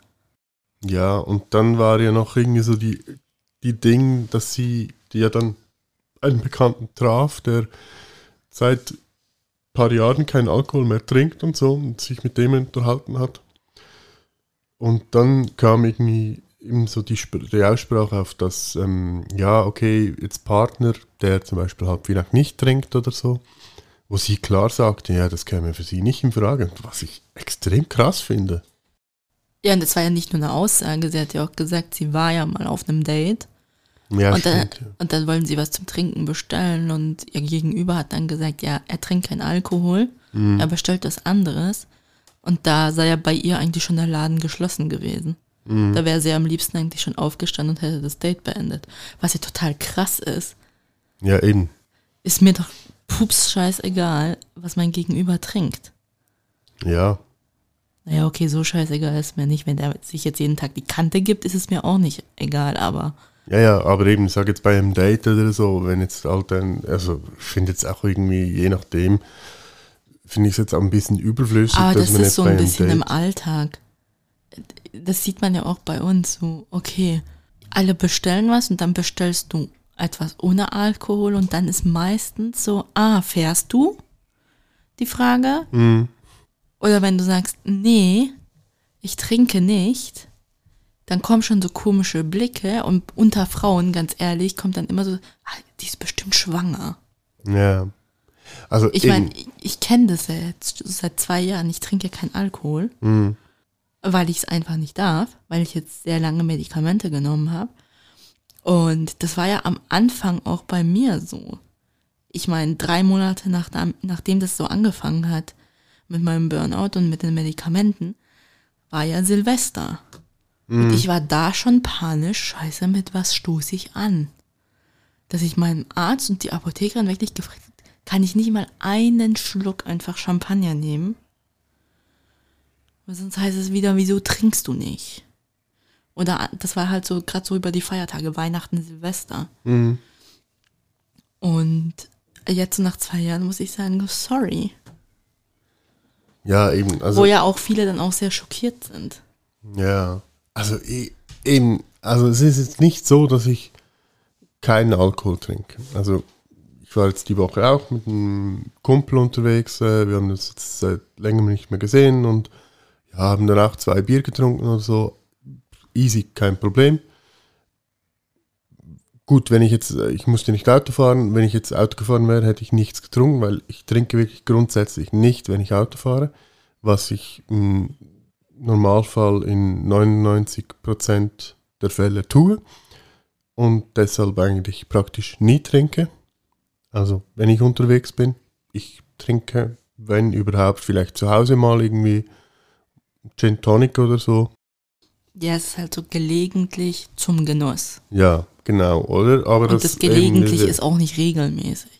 [SPEAKER 1] ja, und dann war ja noch irgendwie so die, die Ding, dass sie, die ja dann einen Bekannten traf, der seit ein paar Jahren keinen Alkohol mehr trinkt und so und sich mit dem unterhalten hat. Und dann kam irgendwie eben so die, Sp- die Aussprache auf das, ähm, ja, okay, jetzt Partner, der zum Beispiel halt vielleicht nicht trinkt oder so, wo sie klar sagte, ja, das käme für sie nicht in Frage, was ich extrem krass finde.
[SPEAKER 2] Ja, und das war ja nicht nur eine Aussage, sie hat ja auch gesagt, sie war ja mal auf einem Date
[SPEAKER 1] Ja,
[SPEAKER 2] und, dann,
[SPEAKER 1] stimmt. ja.
[SPEAKER 2] und dann wollen sie was zum Trinken bestellen und ihr Gegenüber hat dann gesagt, ja, er trinkt keinen Alkohol,
[SPEAKER 1] Mhm.
[SPEAKER 2] er bestellt was anderes und da sei ja bei ihr eigentlich schon der Laden geschlossen gewesen. Da wäre sie am liebsten eigentlich schon aufgestanden und hätte das Date beendet. Was ja total krass ist.
[SPEAKER 1] Ja, eben.
[SPEAKER 2] Ist mir doch pups scheißegal, was mein Gegenüber trinkt.
[SPEAKER 1] Ja.
[SPEAKER 2] Naja, okay, so scheißegal ist mir nicht. Wenn der sich jetzt jeden Tag die Kante gibt, ist es mir auch nicht egal, aber
[SPEAKER 1] Ja, ja, aber eben, ich sag jetzt bei einem Date oder so, wenn jetzt halt ein, also ich finde jetzt auch irgendwie, je nachdem, finde ich es jetzt auch ein bisschen überflüssig,
[SPEAKER 2] Aber
[SPEAKER 1] dass
[SPEAKER 2] das
[SPEAKER 1] man
[SPEAKER 2] ist
[SPEAKER 1] jetzt
[SPEAKER 2] so ein bisschen im Alltag. Das sieht man ja auch bei uns so. Okay, alle bestellen was und dann bestellst du etwas ohne Alkohol und dann ist meistens so, ah, fährst du? Die Frage.
[SPEAKER 1] Mhm.
[SPEAKER 2] Oder wenn du sagst, nee, ich trinke nicht, dann kommen schon so komische Blicke und unter Frauen, ganz ehrlich, kommt dann immer so, ah, die ist bestimmt schwanger.
[SPEAKER 1] ja. Also
[SPEAKER 2] Ich meine, ich, ich kenne das ja jetzt seit zwei Jahren. Ich trinke keinen Alkohol,
[SPEAKER 1] Mhm.
[SPEAKER 2] weil ich es einfach nicht darf, weil ich jetzt sehr lange Medikamente genommen habe. Und das war ja am Anfang auch bei mir so. Ich meine, drei Monate nach, nachdem das so angefangen hat mit meinem Burnout und mit den Medikamenten, war ja Silvester. Und ich war da schon panisch, scheiße, mit was stoße ich an? Dass ich meinem Arzt und die Apothekerin wirklich gefragt habe, kann ich nicht mal einen Schluck einfach Champagner nehmen? Weil sonst heißt es wieder, wieso trinkst du nicht? Oder das war halt so gerade so über die Feiertage, Weihnachten, Silvester.
[SPEAKER 1] Mhm.
[SPEAKER 2] Und jetzt so nach zwei Jahren muss ich sagen, sorry.
[SPEAKER 1] ja, eben, also
[SPEAKER 2] Wo ja auch viele dann auch sehr schockiert sind.
[SPEAKER 1] Ja, also e- eben, also es ist jetzt nicht so, dass ich keinen Alkohol trinke. Also ich war jetzt die Woche auch mit einem Kumpel unterwegs, äh, wir haben uns jetzt seit längerem nicht mehr gesehen und ja, haben dann auch zwei Bier getrunken oder so. Easy, kein Problem. Gut, wenn ich jetzt, äh, ich musste nicht Auto fahren, wenn ich jetzt Auto gefahren wäre, hätte ich nichts getrunken, weil ich trinke wirklich grundsätzlich nicht, wenn ich Auto fahre, was ich im Normalfall in 99% der Fälle tue und deshalb eigentlich praktisch nie trinke. Also wenn ich unterwegs bin, ich trinke, wenn überhaupt, vielleicht zu Hause mal irgendwie Gin Tonic oder so.
[SPEAKER 2] Ja, es ist halt so gelegentlich zum Genuss.
[SPEAKER 1] Ja, genau, oder? Aber
[SPEAKER 2] Und das,
[SPEAKER 1] eben
[SPEAKER 2] gelegentlich ist auch nicht regelmäßig.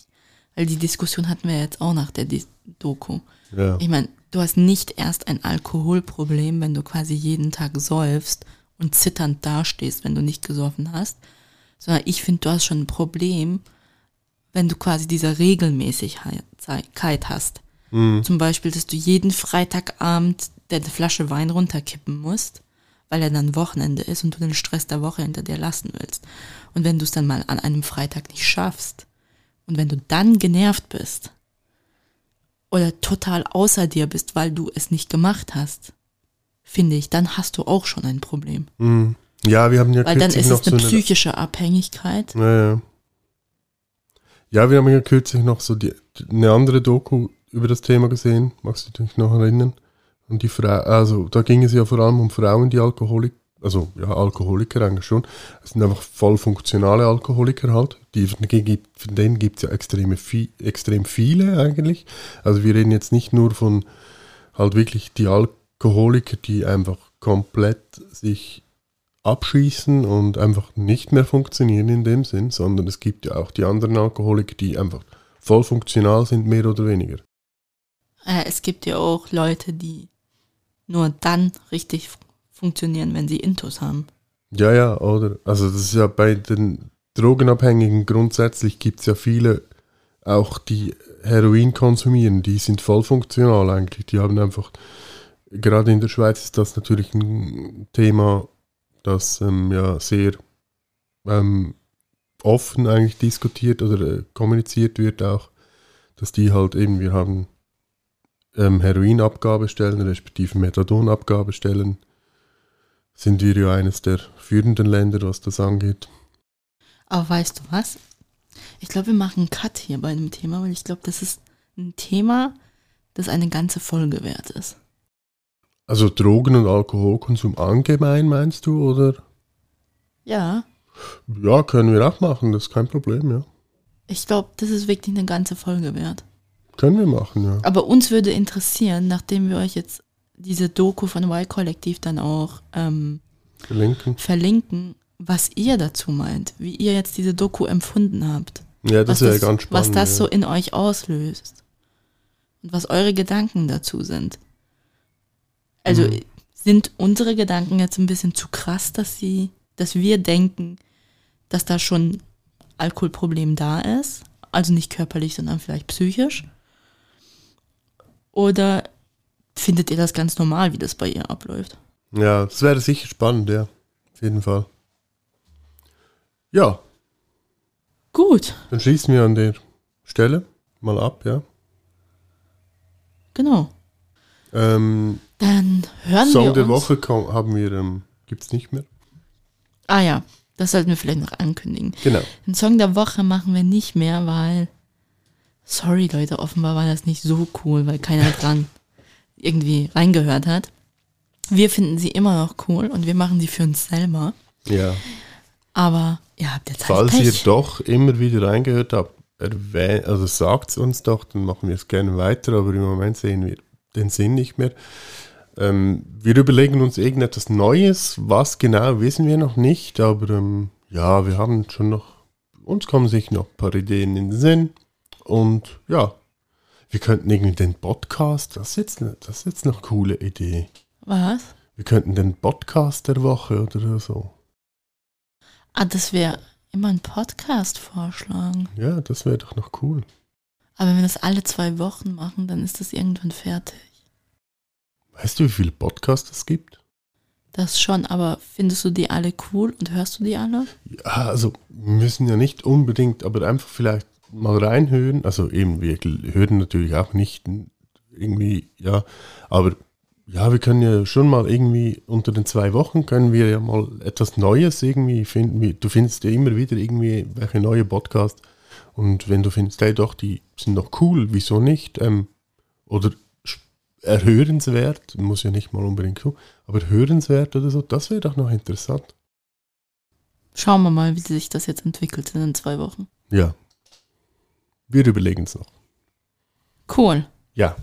[SPEAKER 2] Weil die Diskussion hatten wir jetzt auch nach der Dis Doku.
[SPEAKER 1] Ja,
[SPEAKER 2] Ich meine, du hast nicht erst ein Alkoholproblem, wenn du quasi jeden Tag säufst und zitternd dastehst, wenn du nicht gesoffen hast, sondern ich finde, du hast schon ein Problem, wenn du quasi diese Regelmäßigkeit hast.
[SPEAKER 1] Mhm.
[SPEAKER 2] Zum Beispiel, dass du jeden Freitagabend deine Flasche Wein runterkippen musst, weil er dann Wochenende ist und du den Stress der Woche hinter dir lassen willst. Und wenn du es dann mal an einem Freitag nicht schaffst und wenn du dann genervt bist oder total außer dir bist, weil du es nicht gemacht hast, finde ich, dann hast du auch schon ein Problem.
[SPEAKER 1] Mhm. ja wir haben ja
[SPEAKER 2] Weil dann
[SPEAKER 1] kürzlich
[SPEAKER 2] ist
[SPEAKER 1] noch
[SPEAKER 2] es eine
[SPEAKER 1] so eine
[SPEAKER 2] psychische Abhängigkeit.
[SPEAKER 1] Ja, ja. Ja, wir haben ja kürzlich noch so die, eine andere Doku über das Thema gesehen, magst du dich noch erinnern? Und die Frau, also da ging es ja vor allem um Frauen, die Alkoholik, also ja, Alkoholiker eigentlich schon. Es sind einfach voll funktionale Alkoholiker halt. Die, von denen gibt- es ja extreme, extrem viele eigentlich. Also wir reden jetzt nicht nur von halt wirklich die Alkoholiker, die einfach komplett sich abschießen und einfach nicht mehr funktionieren in dem Sinn, sondern es gibt ja auch die anderen Alkoholiker, die einfach voll funktional sind, mehr oder weniger.
[SPEAKER 2] Äh, es gibt ja auch Leute, die nur dann richtig funktionieren, wenn sie Intus haben.
[SPEAKER 1] Ja, ja, oder? Also das ist ja bei den Drogenabhängigen grundsätzlich gibt es ja viele, auch die Heroin konsumieren, die sind voll funktional eigentlich. Die haben einfach, gerade in der Schweiz ist das natürlich ein Thema, das ähm, ja sehr ähm, offen eigentlich diskutiert oder äh, kommuniziert wird auch, dass die halt eben, wir haben ähm, Heroinabgabestellen, respektive Methadonabgabestellen, sind wir ja eines der führenden Länder, was das angeht.
[SPEAKER 2] Aber weißt du was? Ich glaube, wir machen einen Cut hier bei dem Thema, weil ich glaube, das ist ein Thema, das eine ganze Folge wert ist.
[SPEAKER 1] Also Drogen- und Alkoholkonsum allgemein meinst du, oder?
[SPEAKER 2] Ja,
[SPEAKER 1] Ja, können wir auch machen, das ist kein Problem, ja.
[SPEAKER 2] ich glaube, das ist wirklich eine ganze Folge wert.
[SPEAKER 1] Können wir machen, ja.
[SPEAKER 2] Aber uns würde interessieren, nachdem wir euch jetzt diese Doku von Y-Kollektiv dann auch ähm,
[SPEAKER 1] Verlinken.
[SPEAKER 2] verlinken, was ihr dazu meint, wie ihr jetzt diese Doku empfunden habt.
[SPEAKER 1] Ja, das wäre
[SPEAKER 2] das,
[SPEAKER 1] ganz spannend.
[SPEAKER 2] was das
[SPEAKER 1] ja.
[SPEAKER 2] so in euch auslöst. Und was eure Gedanken dazu sind. Also
[SPEAKER 1] Mhm.
[SPEAKER 2] sind unsere Gedanken jetzt ein bisschen zu krass, dass sie, dass wir denken, dass da schon Alkoholproblem da ist. Also nicht körperlich, sondern vielleicht psychisch. Oder findet ihr das ganz normal, wie das bei ihr abläuft?
[SPEAKER 1] Ja, das wäre sicher spannend, ja. Auf jeden Fall. Ja,
[SPEAKER 2] Gut,
[SPEAKER 1] dann schließen wir an der Stelle mal ab, ja.
[SPEAKER 2] genau.
[SPEAKER 1] Ähm,
[SPEAKER 2] Dann hören
[SPEAKER 1] Song
[SPEAKER 2] wir
[SPEAKER 1] der
[SPEAKER 2] uns.
[SPEAKER 1] Woche komm, haben wir, ähm, gibt's nicht mehr.
[SPEAKER 2] Ah ja, das sollten wir vielleicht noch ankündigen.
[SPEAKER 1] Genau.
[SPEAKER 2] Den Song der Woche machen wir nicht mehr, weil, sorry Leute, offenbar war das nicht so cool, weil keiner dran irgendwie reingehört hat. Wir finden sie immer noch cool und wir machen sie für uns selber.
[SPEAKER 1] Ja.
[SPEAKER 2] Aber ihr habt jetzt halt
[SPEAKER 1] Falls ihr
[SPEAKER 2] Pech.
[SPEAKER 1] doch immer wieder reingehört habt, erwähnt, also sagt uns doch, dann machen wir es gerne weiter, aber im Moment sehen wir den Sinn nicht mehr. Ähm, wir überlegen uns irgendetwas Neues, was genau wissen wir noch nicht, aber ähm, ja, wir haben schon noch, uns kommen sich noch ein paar Ideen in den Sinn und ja, wir könnten irgendwie den Podcast, das ist jetzt, ne- das ist jetzt noch eine coole Idee.
[SPEAKER 2] Was?
[SPEAKER 1] Wir könnten den Podcast der Woche oder so.
[SPEAKER 2] Ah, das wäre immer ein Podcast vorschlagen.
[SPEAKER 1] Ja, das wäre doch noch cool.
[SPEAKER 2] Aber wenn wir das alle zwei Wochen machen, dann ist das irgendwann fertig.
[SPEAKER 1] Weißt du, wie viele Podcasts es gibt?
[SPEAKER 2] Das schon, aber findest du die alle cool und hörst du die alle?
[SPEAKER 1] Ja, also müssen ja nicht unbedingt, aber einfach vielleicht mal reinhören. Also eben, wir hören natürlich auch nicht irgendwie, ja, aber ja, wir können ja schon mal irgendwie unter den zwei Wochen können wir ja mal etwas Neues irgendwie finden. Wie- Du findest ja immer wieder irgendwie welche neue Podcast und wenn du findest, hey doch, die sind noch cool, wieso nicht? Ähm, oder erhörenswert, muss ja nicht mal unbedingt so, aber hörenswert oder so, das wäre doch noch interessant.
[SPEAKER 2] Schauen wir mal, wie sich das jetzt entwickelt in den zwei Wochen.
[SPEAKER 1] Ja. Wir überlegen es noch.
[SPEAKER 2] Cool.
[SPEAKER 1] Ja.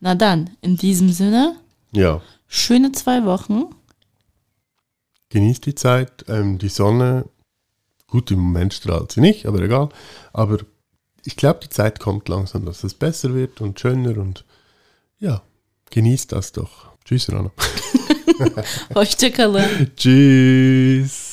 [SPEAKER 2] Na dann, in diesem Sinne,
[SPEAKER 1] Ja.
[SPEAKER 2] schöne zwei Wochen.
[SPEAKER 1] Genießt die Zeit. Ähm, die Sonne, gut, im Moment strahlt sie nicht, aber egal. Aber ich glaube, die Zeit kommt langsam, dass es besser wird und schöner und ja, genießt das doch. Tschüss, Rana.
[SPEAKER 2] Hoşçakalın.
[SPEAKER 1] Tschüss.